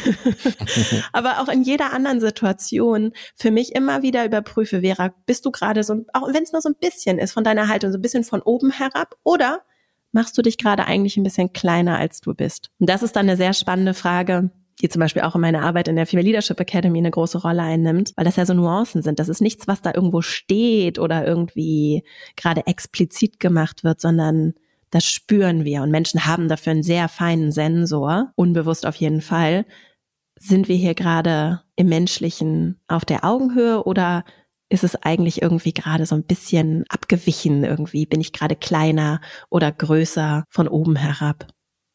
Aber auch in jeder anderen Situation für mich immer wieder überprüfe, Vera, bist du gerade so, auch wenn es nur so ein bisschen ist von deiner Haltung, so ein bisschen von oben herab oder machst du dich gerade eigentlich ein bisschen kleiner, als du bist? Und das ist dann eine sehr spannende Frage, die zum Beispiel auch in meiner Arbeit in der Female Leadership Academy eine große Rolle einnimmt, weil das ja so Nuancen sind. Das ist nichts, was da irgendwo steht oder irgendwie gerade explizit gemacht wird, sondern das spüren wir. Und Menschen haben dafür einen sehr feinen Sensor, unbewusst auf jeden Fall. Sind wir hier gerade im Menschlichen auf der Augenhöhe oder ist es eigentlich irgendwie gerade so ein bisschen abgewichen irgendwie? Bin ich gerade kleiner oder größer von oben herab?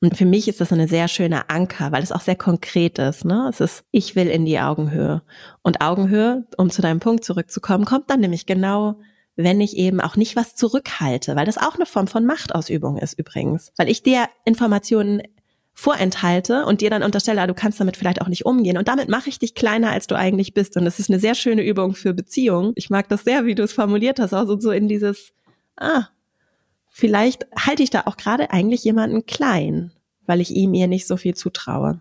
Und für mich ist das eine sehr schöne Anker, weil es auch sehr konkret ist. Ne? Es ist, ich will in die Augenhöhe. Und Augenhöhe, um zu deinem Punkt zurückzukommen, kommt dann nämlich genau, wenn ich eben auch nicht was zurückhalte, weil das auch eine Form von Machtausübung ist übrigens. Weil ich dir Informationen vorenthalte und dir dann unterstelle, ah, du kannst damit vielleicht auch nicht umgehen. Und damit mache ich dich kleiner, als du eigentlich bist. Und das ist eine sehr schöne Übung für Beziehungen. Ich mag das sehr, wie du es formuliert hast, auch so, so in dieses, ah, vielleicht halte ich da auch gerade eigentlich jemanden klein, weil ich ihm ihr nicht so viel zutraue.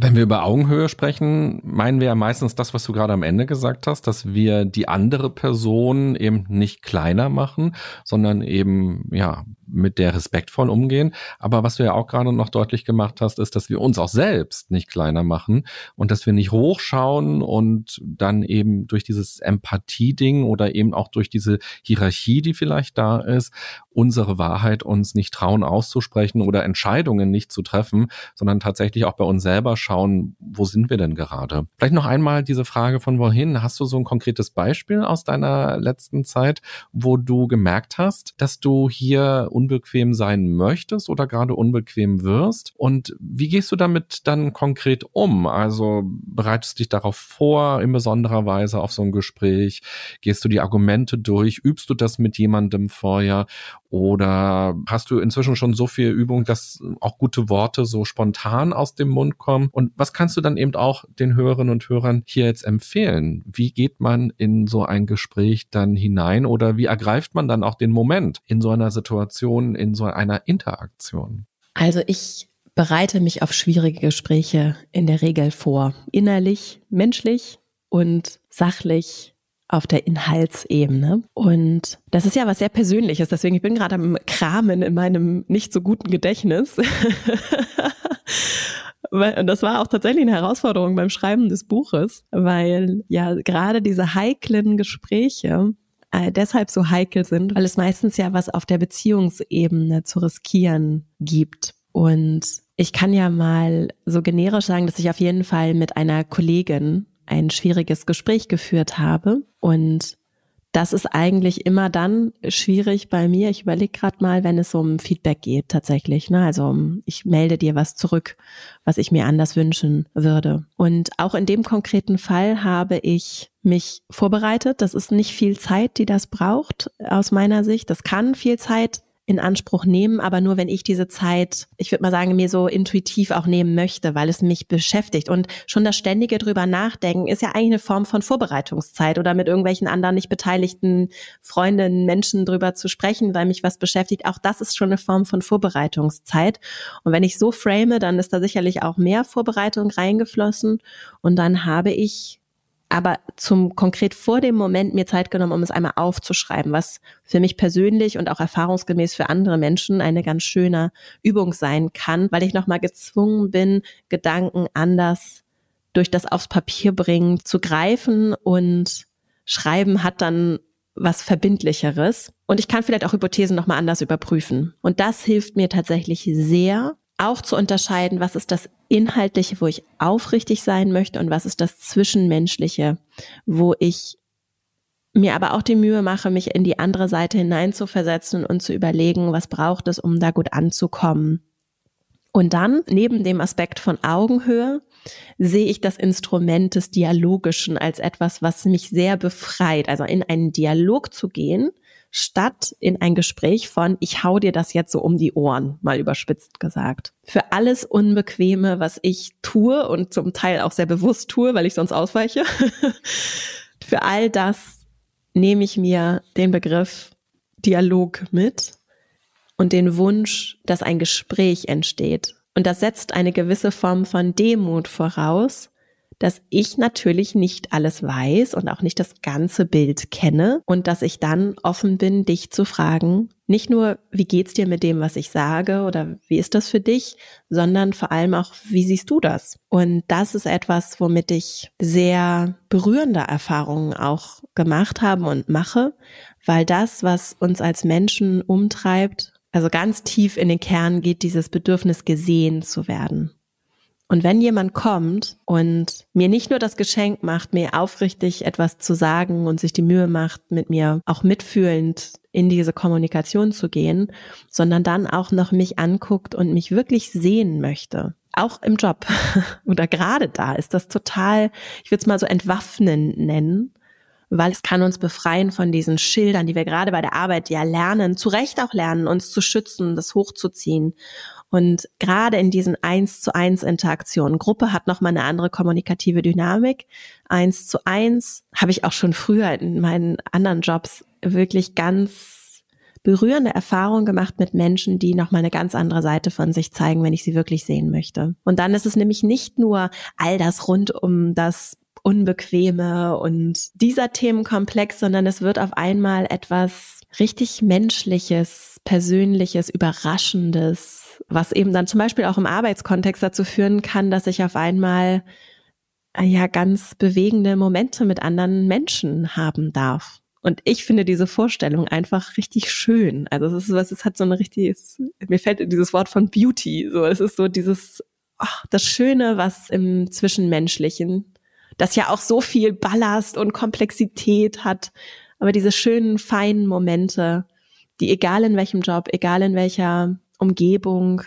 Wenn wir über Augenhöhe sprechen, meinen wir ja meistens das, was du gerade am Ende gesagt hast, dass wir die andere Person eben nicht kleiner machen, sondern eben, ja, mit der respektvoll umgehen. Aber was du ja auch gerade noch deutlich gemacht hast, ist, dass wir uns auch selbst nicht kleiner machen und dass wir nicht hochschauen und dann eben durch dieses Empathie-Ding oder eben auch durch diese Hierarchie, die vielleicht da ist, unsere Wahrheit uns nicht trauen auszusprechen oder Entscheidungen nicht zu treffen, sondern tatsächlich auch bei uns selber schauen, wo sind wir denn gerade? Vielleicht noch einmal diese Frage von wohin. Hast du so ein konkretes Beispiel aus deiner letzten Zeit, wo du gemerkt hast, dass du hier unbequem sein möchtest oder gerade unbequem wirst? Und wie gehst du damit dann konkret um? Also bereitest du dich darauf vor, in besonderer Weise auf so ein Gespräch? Gehst du die Argumente durch? Übst du das mit jemandem vorher? Oder hast du inzwischen schon so viel Übung, dass auch gute Worte so spontan aus dem Mund kommen? Und was kannst du dann eben auch den Hörerinnen und Hörern hier jetzt empfehlen? Wie geht man in so ein Gespräch dann hinein oder wie ergreift man dann auch den Moment in so einer Situation, in so einer Interaktion? Also ich bereite mich auf schwierige Gespräche in der Regel vor. Innerlich, menschlich und sachlich auf der Inhaltsebene. Und das ist ja was sehr Persönliches. Deswegen, ich bin gerade am Kramen in meinem nicht so guten Gedächtnis. Und das war auch tatsächlich eine Herausforderung beim Schreiben des Buches, weil ja gerade diese heiklen Gespräche äh, deshalb so heikel sind, weil es meistens ja was auf der Beziehungsebene zu riskieren gibt. Und ich kann ja mal so generisch sagen, dass ich auf jeden Fall mit einer Kollegin ein schwieriges Gespräch geführt habe. Und das ist eigentlich immer dann schwierig bei mir. Ich überlege gerade mal, wenn es um Feedback geht tatsächlich. Ne? Also ich melde dir was zurück, was ich mir anders wünschen würde. Und auch in dem konkreten Fall habe ich mich vorbereitet. Das ist nicht viel Zeit, die das braucht aus meiner Sicht. Das kann viel Zeit in Anspruch nehmen, aber nur wenn ich diese Zeit, ich würde mal sagen, mir so intuitiv auch nehmen möchte, weil es mich beschäftigt. Und schon das ständige drüber nachdenken ist ja eigentlich eine Form von Vorbereitungszeit oder mit irgendwelchen anderen nicht beteiligten Freundinnen, Menschen drüber zu sprechen, weil mich was beschäftigt. Auch das ist schon eine Form von Vorbereitungszeit. Und wenn ich so frame, dann ist da sicherlich auch mehr Vorbereitung reingeflossen. Und dann habe ich aber zum konkret vor dem Moment mir Zeit genommen, um es einmal aufzuschreiben, was für mich persönlich und auch erfahrungsgemäß für andere Menschen eine ganz schöne Übung sein kann, weil ich nochmal gezwungen bin, Gedanken anders durch das aufs Papier bringen zu greifen und Schreiben hat dann was Verbindlicheres. Und ich kann vielleicht auch Hypothesen nochmal anders überprüfen. Und das hilft mir tatsächlich sehr, auch zu unterscheiden, was ist das Inhaltliche, wo ich aufrichtig sein möchte und was ist das Zwischenmenschliche, wo ich mir aber auch die Mühe mache, mich in die andere Seite hineinzuversetzen und zu überlegen, was braucht es, um da gut anzukommen. Und dann, neben dem Aspekt von Augenhöhe, sehe ich das Instrument des Dialogischen als etwas, was mich sehr befreit. Also in einen Dialog zu gehen, statt in ein Gespräch von, ich hau dir das jetzt so um die Ohren, mal überspitzt gesagt. Für alles Unbequeme, was ich tue und zum Teil auch sehr bewusst tue, weil ich sonst ausweiche, für all das nehme ich mir den Begriff Dialog mit und den Wunsch, dass ein Gespräch entsteht. Und das setzt eine gewisse Form von Demut voraus, dass ich natürlich nicht alles weiß und auch nicht das ganze Bild kenne und dass ich dann offen bin, dich zu fragen, nicht nur, wie geht's dir mit dem, was ich sage oder wie ist das für dich, sondern vor allem auch, wie siehst du das? Und das ist etwas, womit ich sehr berührende Erfahrungen auch gemacht habe und mache, weil das, was uns als Menschen umtreibt, also ganz tief in den Kern geht dieses Bedürfnis gesehen zu werden. Und wenn jemand kommt und mir nicht nur das Geschenk macht, mir aufrichtig etwas zu sagen und sich die Mühe macht, mit mir auch mitfühlend in diese Kommunikation zu gehen, sondern dann auch noch mich anguckt und mich wirklich sehen möchte, auch im Job oder gerade da ist das total, ich würde es mal so entwaffnen nennen, weil es kann uns befreien von diesen Schildern, die wir gerade bei der Arbeit ja lernen, zu Recht auch lernen, uns zu schützen, das hochzuziehen Und gerade in diesen eins zu eins Interaktionen, Gruppe hat nochmal eine andere kommunikative Dynamik. Eins zu eins habe ich auch schon früher in meinen anderen Jobs wirklich ganz berührende Erfahrungen gemacht mit Menschen, die nochmal eine ganz andere Seite von sich zeigen, wenn ich sie wirklich sehen möchte. Und dann ist es nämlich nicht nur all das rund um das Unbequeme und dieser Themenkomplex, sondern es wird auf einmal etwas richtig Menschliches, Persönliches, Überraschendes, was eben dann zum Beispiel auch im Arbeitskontext dazu führen kann, dass ich auf einmal äh, ja ganz bewegende Momente mit anderen Menschen haben darf. Und ich finde diese Vorstellung einfach richtig schön. Also es ist was, es hat so ein richtiges, mir fällt dieses Wort von Beauty. So, es ist so dieses, ach, das Schöne, was im Zwischenmenschlichen, das ja auch so viel Ballast und Komplexität hat, aber diese schönen, feinen Momente, die egal in welchem Job, egal in welcher Umgebung,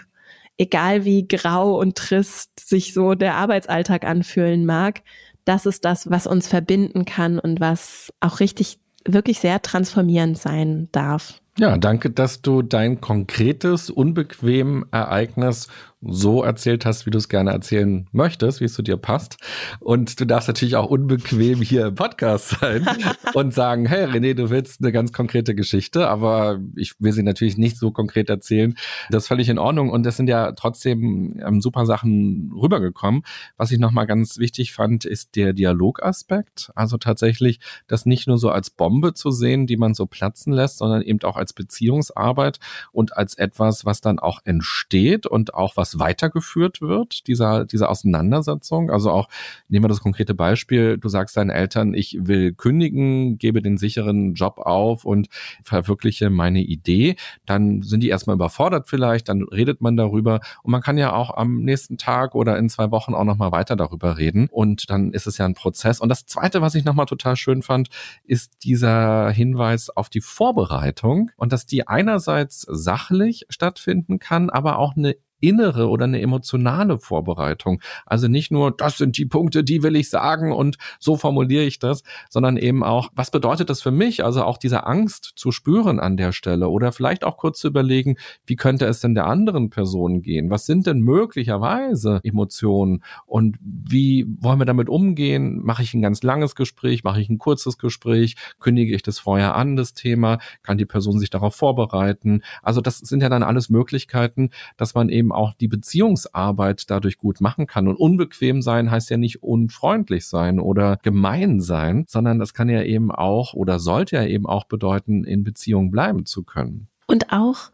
egal wie grau und trist sich so der Arbeitsalltag anfühlen mag, das ist das, was uns verbinden kann und was auch richtig, wirklich sehr transformierend sein darf. Ja, danke, dass du dein konkretes, unbequem Ereignis so erzählt hast, wie du es gerne erzählen möchtest, wie es zu dir passt. Und du darfst natürlich auch unbequem hier im Podcast sein und sagen, hey René, du willst eine ganz konkrete Geschichte, aber ich will sie natürlich nicht so konkret erzählen. Das ist völlig in Ordnung und das sind ja trotzdem ähm, super Sachen rübergekommen. Was ich nochmal ganz wichtig fand, ist der Dialogaspekt. Also tatsächlich das nicht nur so als Bombe zu sehen, die man so platzen lässt, sondern eben auch als Beziehungsarbeit und als etwas, was dann auch entsteht und auch was weitergeführt wird, dieser, dieser Auseinandersetzung. Also auch, nehmen wir das konkrete Beispiel, du sagst deinen Eltern, ich will kündigen, gebe den sicheren Job auf und verwirkliche meine Idee. Dann sind die erstmal überfordert vielleicht, dann redet man darüber und man kann ja auch am nächsten Tag oder in zwei Wochen auch nochmal weiter darüber reden und dann ist es ja ein Prozess. Und das Zweite, was ich nochmal total schön fand, ist dieser Hinweis auf die Vorbereitung und dass die einerseits sachlich stattfinden kann, aber auch eine innere oder eine emotionale Vorbereitung. Also nicht nur, das sind die Punkte, die will ich sagen und so formuliere ich das, sondern eben auch, was bedeutet das für mich? Also auch diese Angst zu spüren an der Stelle oder vielleicht auch kurz zu überlegen, wie könnte es denn der anderen Person gehen? Was sind denn möglicherweise Emotionen und wie wollen wir damit umgehen? Mache ich ein ganz langes Gespräch? Mache ich ein kurzes Gespräch? Kündige ich das vorher an, das Thema? Kann die Person sich darauf vorbereiten? Also das sind ja dann alles Möglichkeiten, dass man eben auch die Beziehungsarbeit dadurch gut machen kann. Und unbequem sein heißt ja nicht unfreundlich sein oder gemein sein, sondern das kann ja eben auch oder sollte ja eben auch bedeuten, in Beziehung bleiben zu können. Und auch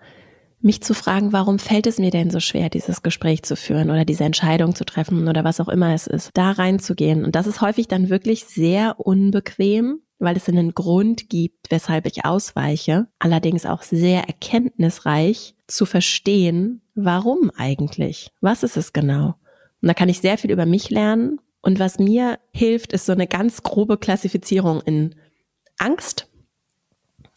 mich zu fragen, warum fällt es mir denn so schwer, dieses Gespräch zu führen oder diese Entscheidung zu treffen oder was auch immer es ist, da reinzugehen. Und das ist häufig dann wirklich sehr unbequem, weil es einen Grund gibt, weshalb ich ausweiche, allerdings auch sehr erkenntnisreich zu verstehen, warum eigentlich? Was ist es genau? Und da kann ich sehr viel über mich lernen. Und was mir hilft, ist so eine ganz grobe Klassifizierung in Angst.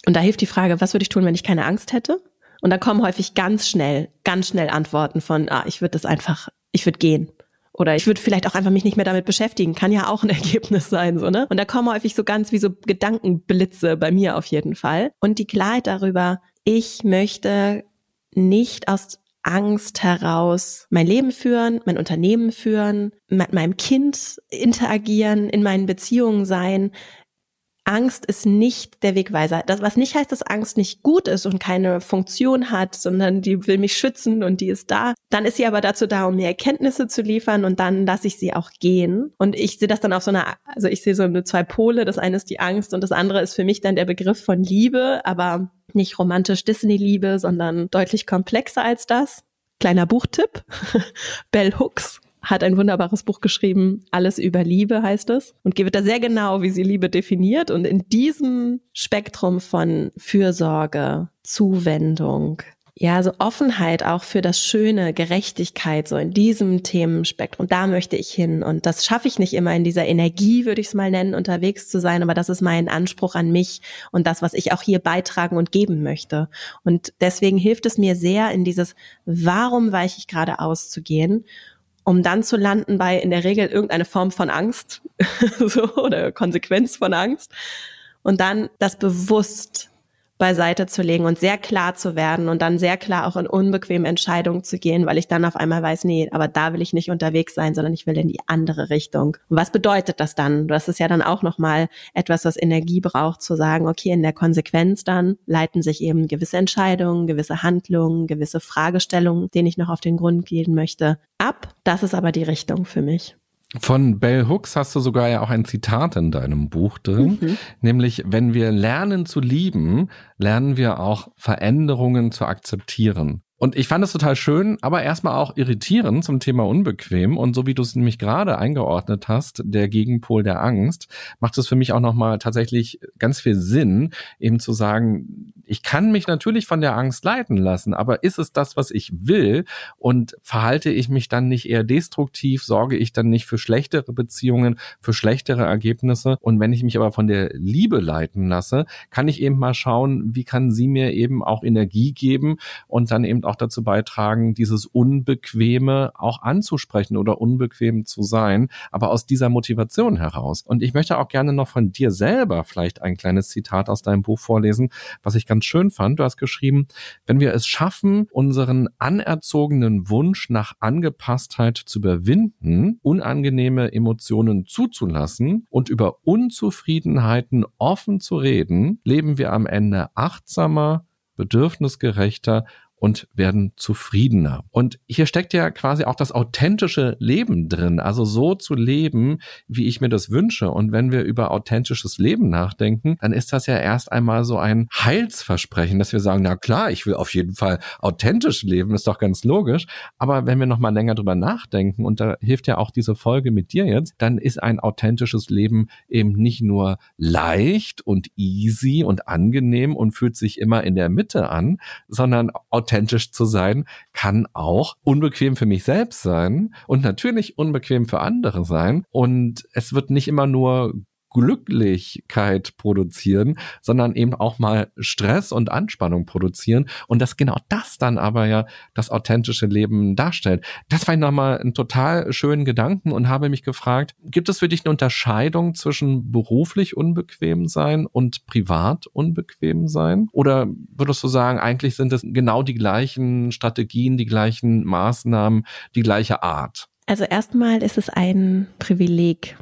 Und da hilft die Frage, was würde ich tun, wenn ich keine Angst hätte? Und da kommen häufig ganz schnell, ganz schnell Antworten von, ah, ich würde das einfach, ich würde gehen. Oder ich würde vielleicht auch einfach mich nicht mehr damit beschäftigen. Kann ja auch ein Ergebnis sein, so, ne? Und da kommen häufig so ganz wie so Gedankenblitze bei mir auf jeden Fall. Und die Klarheit darüber, ich möchte nicht aus Angst heraus mein Leben führen, mein Unternehmen führen, mit meinem Kind interagieren, in meinen Beziehungen sein. Angst ist nicht der Wegweiser. Das, was nicht heißt, dass Angst nicht gut ist und keine Funktion hat, sondern die will mich schützen und die ist da. Dann ist sie aber dazu da, um mir Erkenntnisse zu liefern und dann lasse ich sie auch gehen. Und ich sehe das dann auf so einer, also ich sehe so eine zwei Pole. Das eine ist die Angst und das andere ist für mich dann der Begriff von Liebe, aber nicht romantisch Disney-Liebe, sondern deutlich komplexer als das. Kleiner Buchtipp. Bell Hooks hat ein wunderbares Buch geschrieben, Alles über Liebe heißt es, und gibt da sehr genau, wie sie Liebe definiert. Und in diesem Spektrum von Fürsorge, Zuwendung, ja, so Offenheit auch für das Schöne, Gerechtigkeit, so in diesem Themenspektrum, da möchte ich hin. Und das schaffe ich nicht immer in dieser Energie, würde ich es mal nennen, unterwegs zu sein, aber das ist mein Anspruch an mich und das, was ich auch hier beitragen und geben möchte. Und deswegen hilft es mir sehr, in dieses Warum weiche ich gerade auszugehen um dann zu landen bei in der Regel irgendeine Form von Angst so, oder Konsequenz von Angst. Und dann das bewusst beiseite zu legen und sehr klar zu werden und dann sehr klar auch in unbequeme Entscheidungen zu gehen, weil ich dann auf einmal weiß, nee, aber da will ich nicht unterwegs sein, sondern ich will in die andere Richtung. Was bedeutet das dann? Das ist ja dann auch nochmal etwas, was Energie braucht, zu sagen, okay, in der Konsequenz dann leiten sich eben gewisse Entscheidungen, gewisse Handlungen, gewisse Fragestellungen, denen ich noch auf den Grund gehen möchte, ab. Das ist aber die Richtung für mich. Von Bell Hooks hast du sogar ja auch ein Zitat in deinem Buch drin, mhm. nämlich wenn wir lernen zu lieben, lernen wir auch Veränderungen zu akzeptieren. Und ich fand es total schön, aber erstmal auch irritierend zum Thema unbequem. Und so wie du es nämlich gerade eingeordnet hast, der Gegenpol der Angst, macht es für mich auch nochmal tatsächlich ganz viel Sinn, eben zu sagen, ich kann mich natürlich von der Angst leiten lassen, aber ist es das, was ich will? Und verhalte ich mich dann nicht eher destruktiv? Sorge ich dann nicht für schlechtere Beziehungen, für schlechtere Ergebnisse? Und wenn ich mich aber von der Liebe leiten lasse, kann ich eben mal schauen, wie kann sie mir eben auch Energie geben und dann eben dazu beitragen, dieses Unbequeme auch anzusprechen oder unbequem zu sein, aber aus dieser Motivation heraus. Und ich möchte auch gerne noch von dir selber vielleicht ein kleines Zitat aus deinem Buch vorlesen, was ich ganz schön fand. Du hast geschrieben, wenn wir es schaffen, unseren anerzogenen Wunsch nach Angepasstheit zu überwinden, unangenehme Emotionen zuzulassen und über Unzufriedenheiten offen zu reden, leben wir am Ende achtsamer, bedürfnisgerechter und werden zufriedener. Und hier steckt ja quasi auch das authentische Leben drin, also so zu leben, wie ich mir das wünsche. Und wenn wir über authentisches Leben nachdenken, dann ist das ja erst einmal so ein Heilsversprechen, dass wir sagen, na klar, ich will auf jeden Fall authentisch leben, ist doch ganz logisch. Aber wenn wir noch mal länger drüber nachdenken, und da hilft ja auch diese Folge mit dir jetzt, dann ist ein authentisches Leben eben nicht nur leicht und easy und angenehm und fühlt sich immer in der Mitte an, sondern authentisch zu sein, kann auch unbequem für mich selbst sein und natürlich unbequem für andere sein. Und es wird nicht immer nur Glücklichkeit produzieren, sondern eben auch mal Stress und Anspannung produzieren und dass genau das dann aber ja das authentische Leben darstellt. Das war nochmal ein total schönen Gedanken und habe mich gefragt, gibt es für dich eine Unterscheidung zwischen beruflich unbequem sein und privat unbequem sein? Oder würdest du sagen, eigentlich sind es genau die gleichen Strategien, die gleichen Maßnahmen, die gleiche Art? Also erstmal ist es ein Privileg,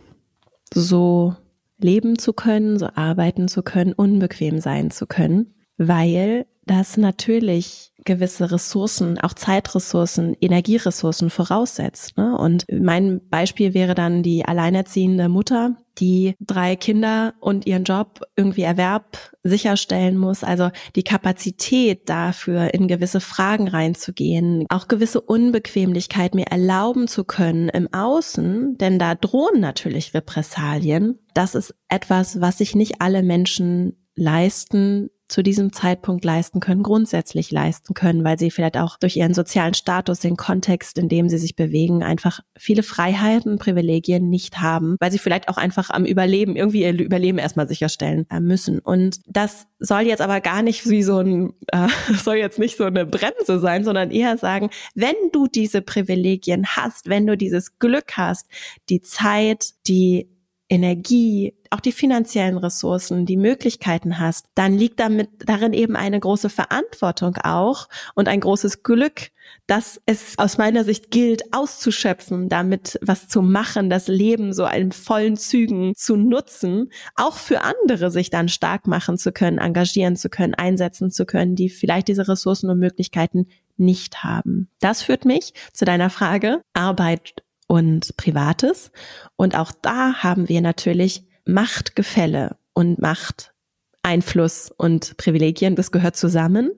so leben zu können, so arbeiten zu können, unbequem sein zu können, weil das natürlich gewisse Ressourcen, auch Zeitressourcen, Energieressourcen voraussetzt. Ne? Und mein Beispiel wäre dann die alleinerziehende Mutter, die drei Kinder und ihren Job irgendwie Erwerb sicherstellen muss. Also die Kapazität dafür, in gewisse Fragen reinzugehen, auch gewisse Unbequemlichkeit mir erlauben zu können im Außen, denn da drohen natürlich Repressalien. Das ist etwas, was sich nicht alle Menschen leisten, zu diesem Zeitpunkt leisten können, grundsätzlich leisten können, weil sie vielleicht auch durch ihren sozialen Status, den Kontext, in dem sie sich bewegen, einfach viele Freiheiten, Privilegien nicht haben, weil sie vielleicht auch einfach am Überleben, irgendwie ihr Überleben erstmal sicherstellen äh, müssen. Und das soll jetzt aber gar nicht wie so ein, äh, soll jetzt nicht so eine Bremse sein, sondern eher sagen, wenn du diese Privilegien hast, wenn du dieses Glück hast, die Zeit, die Energie, auch die finanziellen Ressourcen, die Möglichkeiten hast, dann liegt damit darin eben eine große Verantwortung auch und ein großes Glück, dass es aus meiner Sicht gilt, auszuschöpfen, damit was zu machen, das Leben so in vollen Zügen zu nutzen, auch für andere sich dann stark machen zu können, engagieren zu können, einsetzen zu können, die vielleicht diese Ressourcen und Möglichkeiten nicht haben. Das führt mich zu deiner Frage, Arbeit und Privates. Und auch da haben wir natürlich Machtgefälle und Machteinfluss und Privilegien. Das gehört zusammen.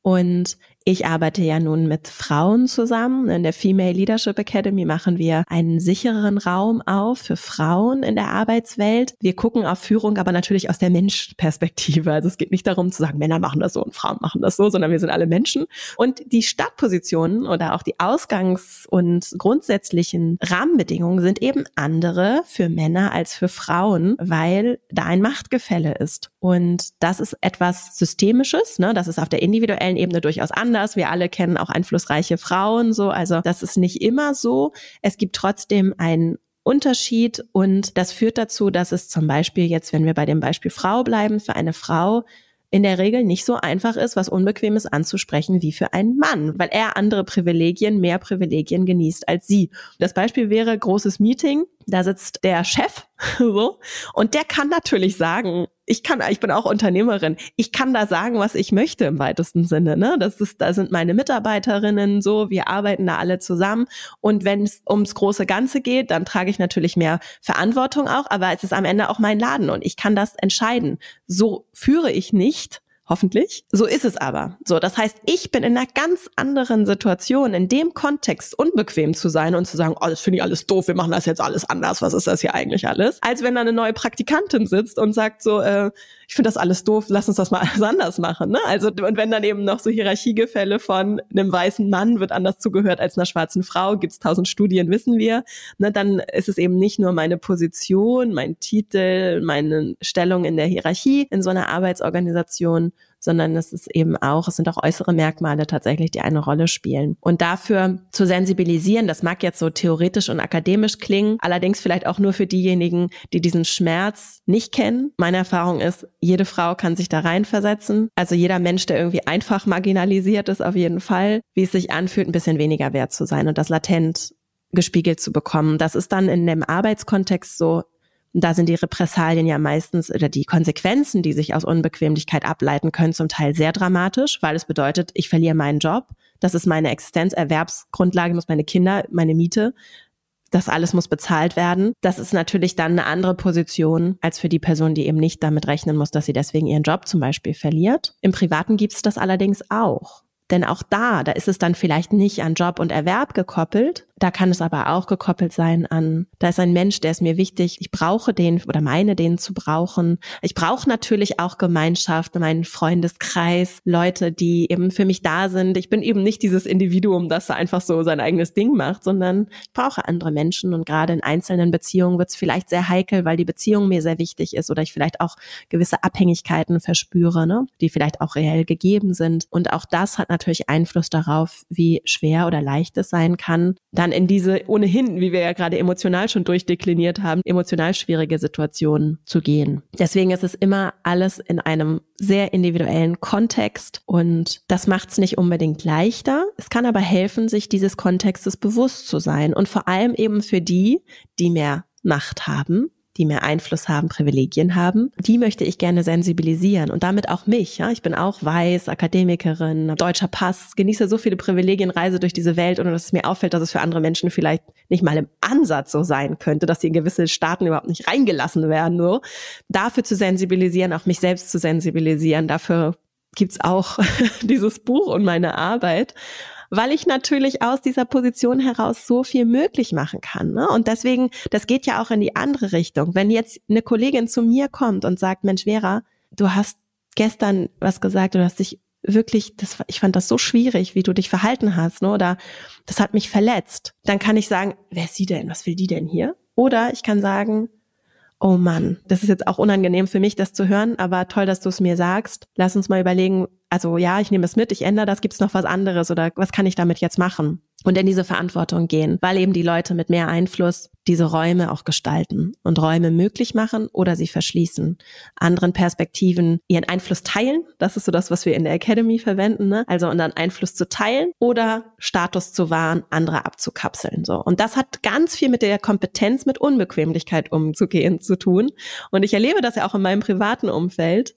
Und ich arbeite ja nun mit Frauen zusammen. In der Female Leadership Academy machen wir einen sichereren Raum auf für Frauen in der Arbeitswelt. Wir gucken auf Führung, aber natürlich aus der Menschperspektive. Also es geht nicht darum zu sagen, Männer machen das so und Frauen machen das so, sondern wir sind alle Menschen. Und die Startpositionen oder auch die Ausgangs- und grundsätzlichen Rahmenbedingungen sind eben andere für Männer als für Frauen, weil da ein Machtgefälle ist. Und das ist etwas Systemisches, ne? das ist auf der individuellen Ebene durchaus anders. Wir alle kennen auch einflussreiche Frauen so. Also das ist nicht immer so. Es gibt trotzdem einen Unterschied und das führt dazu, dass es zum Beispiel jetzt, wenn wir bei dem Beispiel Frau bleiben, für eine Frau in der Regel nicht so einfach ist, was Unbequemes anzusprechen wie für einen Mann, weil er andere Privilegien, mehr Privilegien genießt als sie. Das Beispiel wäre großes Meeting, da sitzt der Chef so und der kann natürlich sagen, ich kann, ich bin auch Unternehmerin, ich kann da sagen, was ich möchte im weitesten Sinne. Ne? Das ist, da sind meine Mitarbeiterinnen so, wir arbeiten da alle zusammen und wenn es ums große Ganze geht, dann trage ich natürlich mehr Verantwortung auch, aber es ist am Ende auch mein Laden und ich kann das entscheiden. So führe ich nicht Hoffentlich. So ist es aber. So, das heißt, ich bin in einer ganz anderen Situation, in dem Kontext unbequem zu sein und zu sagen, oh, das finde ich alles doof, wir machen das jetzt alles anders, was ist das hier eigentlich alles? Als wenn da eine neue Praktikantin sitzt und sagt so, äh, ich finde das alles doof, lass uns das mal anders machen. Ne? Also, und wenn dann eben noch so Hierarchiegefälle von einem weißen Mann wird anders zugehört als einer schwarzen Frau, gibt es tausend Studien, wissen wir, ne, dann ist es eben nicht nur meine Position, mein Titel, meine Stellung in der Hierarchie in so einer Arbeitsorganisation, sondern es ist eben auch, es sind auch äußere Merkmale tatsächlich, die eine Rolle spielen. Und dafür zu sensibilisieren, das mag jetzt so theoretisch und akademisch klingen, allerdings vielleicht auch nur für diejenigen, die diesen Schmerz nicht kennen. Meine Erfahrung ist, jede Frau kann sich da reinversetzen. Also jeder Mensch, der irgendwie einfach marginalisiert ist, auf jeden Fall, wie es sich anfühlt, ein bisschen weniger wert zu sein und das latent gespiegelt zu bekommen. Das ist dann in dem Arbeitskontext so und da sind die Repressalien ja meistens oder die Konsequenzen, die sich aus Unbequemlichkeit ableiten können, zum Teil sehr dramatisch, weil es bedeutet, ich verliere meinen Job. Das ist meine Existenz, Erwerbsgrundlage, muss meine Kinder, meine Miete. Das alles muss bezahlt werden. Das ist natürlich dann eine andere Position als für die Person, die eben nicht damit rechnen muss, dass sie deswegen ihren Job zum Beispiel verliert. Im Privaten gibt es das allerdings auch. Denn auch da, da ist es dann vielleicht nicht an Job und Erwerb gekoppelt, da kann es aber auch gekoppelt sein an, da ist ein Mensch, der ist mir wichtig, ich brauche den oder meine den zu brauchen. Ich brauche natürlich auch Gemeinschaft, meinen Freundeskreis, Leute, die eben für mich da sind. Ich bin eben nicht dieses Individuum, das einfach so sein eigenes Ding macht, sondern ich brauche andere Menschen und gerade in einzelnen Beziehungen wird es vielleicht sehr heikel, weil die Beziehung mir sehr wichtig ist oder ich vielleicht auch gewisse Abhängigkeiten verspüre, ne, die vielleicht auch reell gegeben sind. Und auch das hat natürlich Einfluss darauf, wie schwer oder leicht es sein kann, dann in diese ohnehin, wie wir ja gerade emotional schon durchdekliniert haben, emotional schwierige Situationen zu gehen. Deswegen ist es immer alles in einem sehr individuellen Kontext und das macht es nicht unbedingt leichter. Es kann aber helfen, sich dieses Kontextes bewusst zu sein und vor allem eben für die, die mehr Macht haben, die mehr Einfluss haben, Privilegien haben, die möchte ich gerne sensibilisieren und damit auch mich. Ja? Ich bin auch weiß, Akademikerin, deutscher Pass, genieße so viele Privilegien, reise durch diese Welt, ohne dass es mir auffällt, dass es für andere Menschen vielleicht nicht mal im Ansatz so sein könnte, dass sie in gewisse Staaten überhaupt nicht reingelassen werden. So. Dafür zu sensibilisieren, auch mich selbst zu sensibilisieren, dafür gibt's auch dieses Buch und meine Arbeit weil ich natürlich aus dieser Position heraus so viel möglich machen kann. Ne? Und deswegen, das geht ja auch in die andere Richtung. Wenn jetzt eine Kollegin zu mir kommt und sagt, Mensch, Vera, du hast gestern was gesagt, du hast dich wirklich, das, ich fand das so schwierig, wie du dich verhalten hast, ne? oder das hat mich verletzt, dann kann ich sagen, wer ist sie denn? Was will die denn hier? Oder ich kann sagen, oh Mann, das ist jetzt auch unangenehm für mich, das zu hören, aber toll, dass du es mir sagst. Lass uns mal überlegen, also ja, ich nehme es mit, ich ändere das, gibt es noch was anderes oder was kann ich damit jetzt machen? Und in diese Verantwortung gehen, weil eben die Leute mit mehr Einfluss diese Räume auch gestalten und Räume möglich machen oder sie verschließen. Anderen Perspektiven ihren Einfluss teilen, das ist so das, was wir in der Academy verwenden, ne? also und dann Einfluss zu teilen oder Status zu wahren, andere abzukapseln. So. Und das hat ganz viel mit der Kompetenz, mit Unbequemlichkeit umzugehen zu tun. Und ich erlebe das ja auch in meinem privaten Umfeld,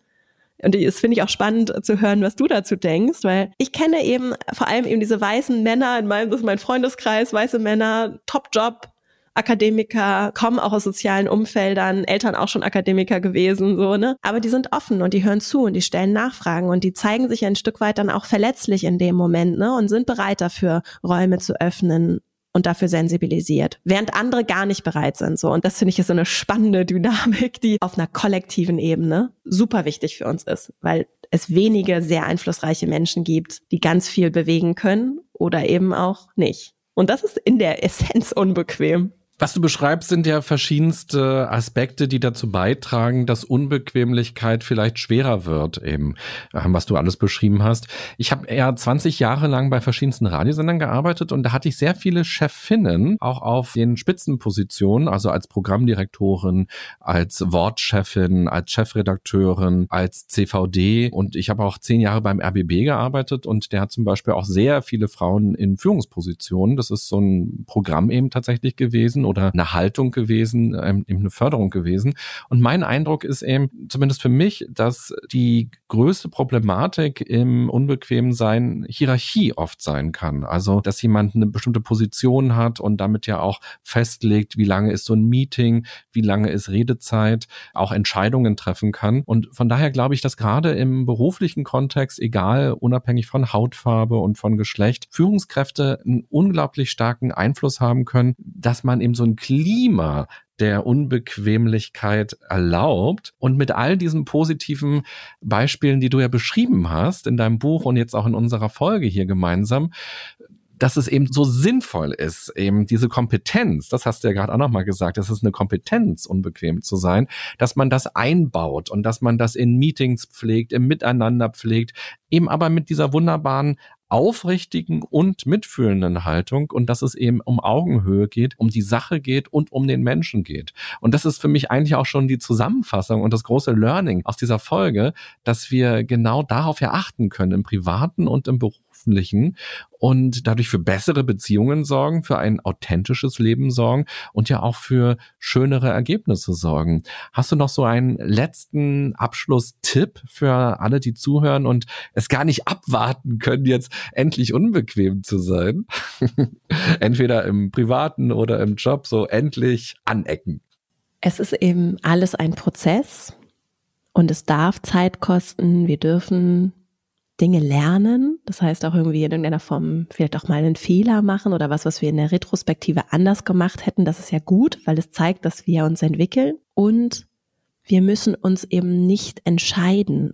und das finde ich auch spannend zu hören, was du dazu denkst, weil ich kenne eben vor allem eben diese weißen Männer in meinem, das ist mein Freundeskreis, weiße Männer, Top-Job, Akademiker, kommen auch aus sozialen Umfeldern, Eltern auch schon Akademiker gewesen, so, ne? Aber die sind offen und die hören zu und die stellen Nachfragen und die zeigen sich ein Stück weit dann auch verletzlich in dem Moment, ne? Und sind bereit dafür, Räume zu öffnen und dafür sensibilisiert, während andere gar nicht bereit sind. So und das finde ich ist so eine spannende Dynamik, die auf einer kollektiven Ebene super wichtig für uns ist, weil es wenige sehr einflussreiche Menschen gibt, die ganz viel bewegen können oder eben auch nicht. Und das ist in der Essenz unbequem. Was du beschreibst, sind ja verschiedenste Aspekte, die dazu beitragen, dass Unbequemlichkeit vielleicht schwerer wird, eben, ähm, was du alles beschrieben hast. Ich habe eher 20 Jahre lang bei verschiedensten Radiosendern gearbeitet und da hatte ich sehr viele Chefinnen, auch auf den Spitzenpositionen, also als Programmdirektorin, als Wortchefin, als Chefredakteurin, als CVD und ich habe auch zehn Jahre beim RBB gearbeitet und der hat zum Beispiel auch sehr viele Frauen in Führungspositionen. Das ist so ein Programm eben tatsächlich gewesen oder eine Haltung gewesen, ähm, eben eine Förderung gewesen. Und mein Eindruck ist eben, zumindest für mich, dass die größte Problematik im unbequemen Sein Hierarchie oft sein kann. Also, dass jemand eine bestimmte Position hat und damit ja auch festlegt, wie lange ist so ein Meeting, wie lange ist Redezeit, auch Entscheidungen treffen kann. Und von daher glaube ich, dass gerade im beruflichen Kontext, egal unabhängig von Hautfarbe und von Geschlecht, Führungskräfte einen unglaublich starken Einfluss haben können, dass man eben so ein Klima der Unbequemlichkeit erlaubt. Und mit all diesen positiven Beispielen, die du ja beschrieben hast in deinem Buch und jetzt auch in unserer Folge hier gemeinsam, dass es eben so sinnvoll ist, eben diese Kompetenz, das hast du ja gerade auch nochmal gesagt, es ist eine Kompetenz, unbequem zu sein, dass man das einbaut und dass man das in Meetings pflegt, im Miteinander pflegt, eben aber mit dieser wunderbaren aufrichtigen und mitfühlenden Haltung und dass es eben um Augenhöhe geht, um die Sache geht und um den Menschen geht. Und das ist für mich eigentlich auch schon die Zusammenfassung und das große Learning aus dieser Folge, dass wir genau darauf ja achten können, im privaten und im Beruf veröffentlichen und dadurch für bessere Beziehungen sorgen, für ein authentisches Leben sorgen und ja auch für schönere Ergebnisse sorgen. Hast du noch so einen letzten Abschlusstipp für alle, die zuhören und es gar nicht abwarten können, jetzt endlich unbequem zu sein? Entweder im privaten oder im Job, so endlich anecken. Es ist eben alles ein Prozess und es darf Zeit kosten. Wir dürfen Dinge lernen, das heißt auch irgendwie in irgendeiner Form vielleicht auch mal einen Fehler machen oder was, was wir in der Retrospektive anders gemacht hätten, das ist ja gut, weil es zeigt, dass wir uns entwickeln und wir müssen uns eben nicht entscheiden.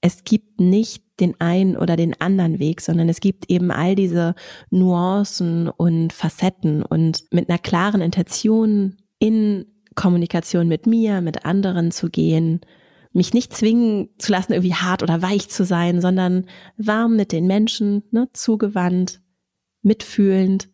Es gibt nicht den einen oder den anderen Weg, sondern es gibt eben all diese Nuancen und Facetten und mit einer klaren Intention in Kommunikation mit mir, mit anderen zu gehen, mich nicht zwingen zu lassen, irgendwie hart oder weich zu sein, sondern warm mit den Menschen, ne, zugewandt, mitfühlend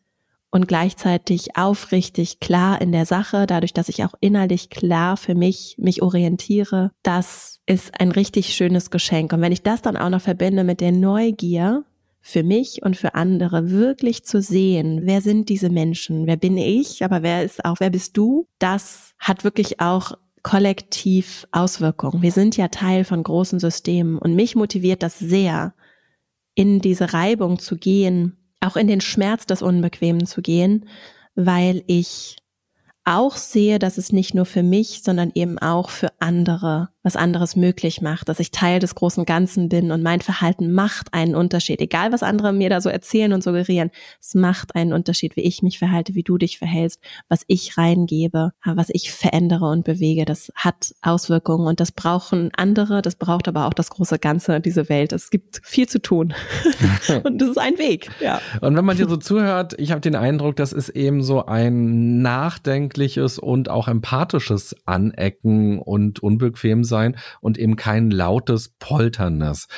und gleichzeitig aufrichtig klar in der Sache, dadurch, dass ich auch innerlich klar für mich mich orientiere. Das ist ein richtig schönes Geschenk. Und wenn ich das dann auch noch verbinde mit der Neugier, für mich und für andere wirklich zu sehen, wer sind diese Menschen, wer bin ich, aber wer ist auch, wer bist du, das hat wirklich auch kollektiv Auswirkungen. Wir sind ja Teil von großen Systemen und mich motiviert das sehr, in diese Reibung zu gehen, auch in den Schmerz des Unbequemen zu gehen, weil ich auch sehe, dass es nicht nur für mich, sondern eben auch für andere was anderes möglich macht, dass ich Teil des großen Ganzen bin und mein Verhalten macht einen Unterschied. Egal, was andere mir da so erzählen und suggerieren, es macht einen Unterschied, wie ich mich verhalte, wie du dich verhältst, was ich reingebe, was ich verändere und bewege. Das hat Auswirkungen und das brauchen andere, das braucht aber auch das große Ganze, diese Welt. Es gibt viel zu tun und das ist ein Weg. Ja. Und wenn man dir so zuhört, ich habe den Eindruck, das ist eben so ein nachdenkliches und auch empathisches Anecken und unbequem sein und eben kein lautes, polterndes.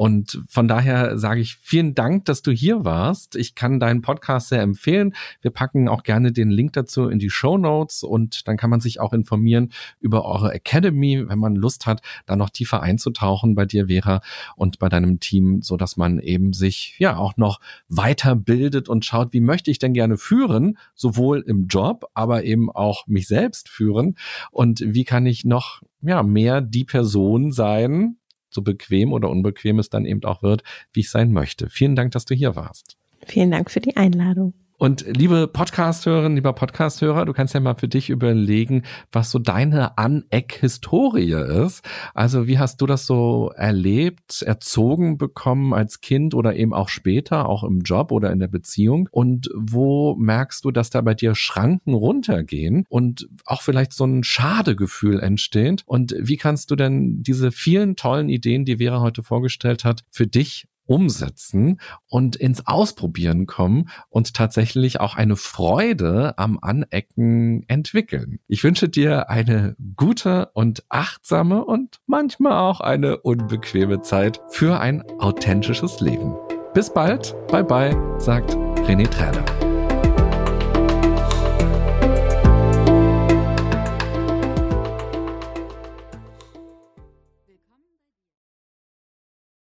Und von daher sage ich vielen Dank, dass du hier warst. Ich kann deinen Podcast sehr empfehlen. Wir packen auch gerne den Link dazu in die Show Notes und dann kann man sich auch informieren über eure Academy, wenn man Lust hat, da noch tiefer einzutauchen bei dir, Vera, und bei deinem Team, so dass man eben sich ja auch noch weiterbildet und schaut, wie möchte ich denn gerne führen, sowohl im Job, aber eben auch mich selbst führen und wie kann ich noch ja, mehr die Person sein, so bequem oder unbequem es dann eben auch wird, wie ich sein möchte. Vielen Dank, dass du hier warst. Vielen Dank für die Einladung. Und liebe Podcast-Hörerinnen, lieber Podcast-Hörer, du kannst ja mal für dich überlegen, was so deine Aneck-Historie ist. Also wie hast du das so erlebt, erzogen bekommen als Kind oder eben auch später, auch im Job oder in der Beziehung? Und wo merkst du, dass da bei dir Schranken runtergehen und auch vielleicht so ein Schadegefühl entsteht? Und wie kannst du denn diese vielen tollen Ideen, die Vera heute vorgestellt hat, für dich umsetzen und ins Ausprobieren kommen und tatsächlich auch eine Freude am Anecken entwickeln. Ich wünsche dir eine gute und achtsame und manchmal auch eine unbequeme Zeit für ein authentisches Leben. Bis bald, bye bye, sagt René Träder.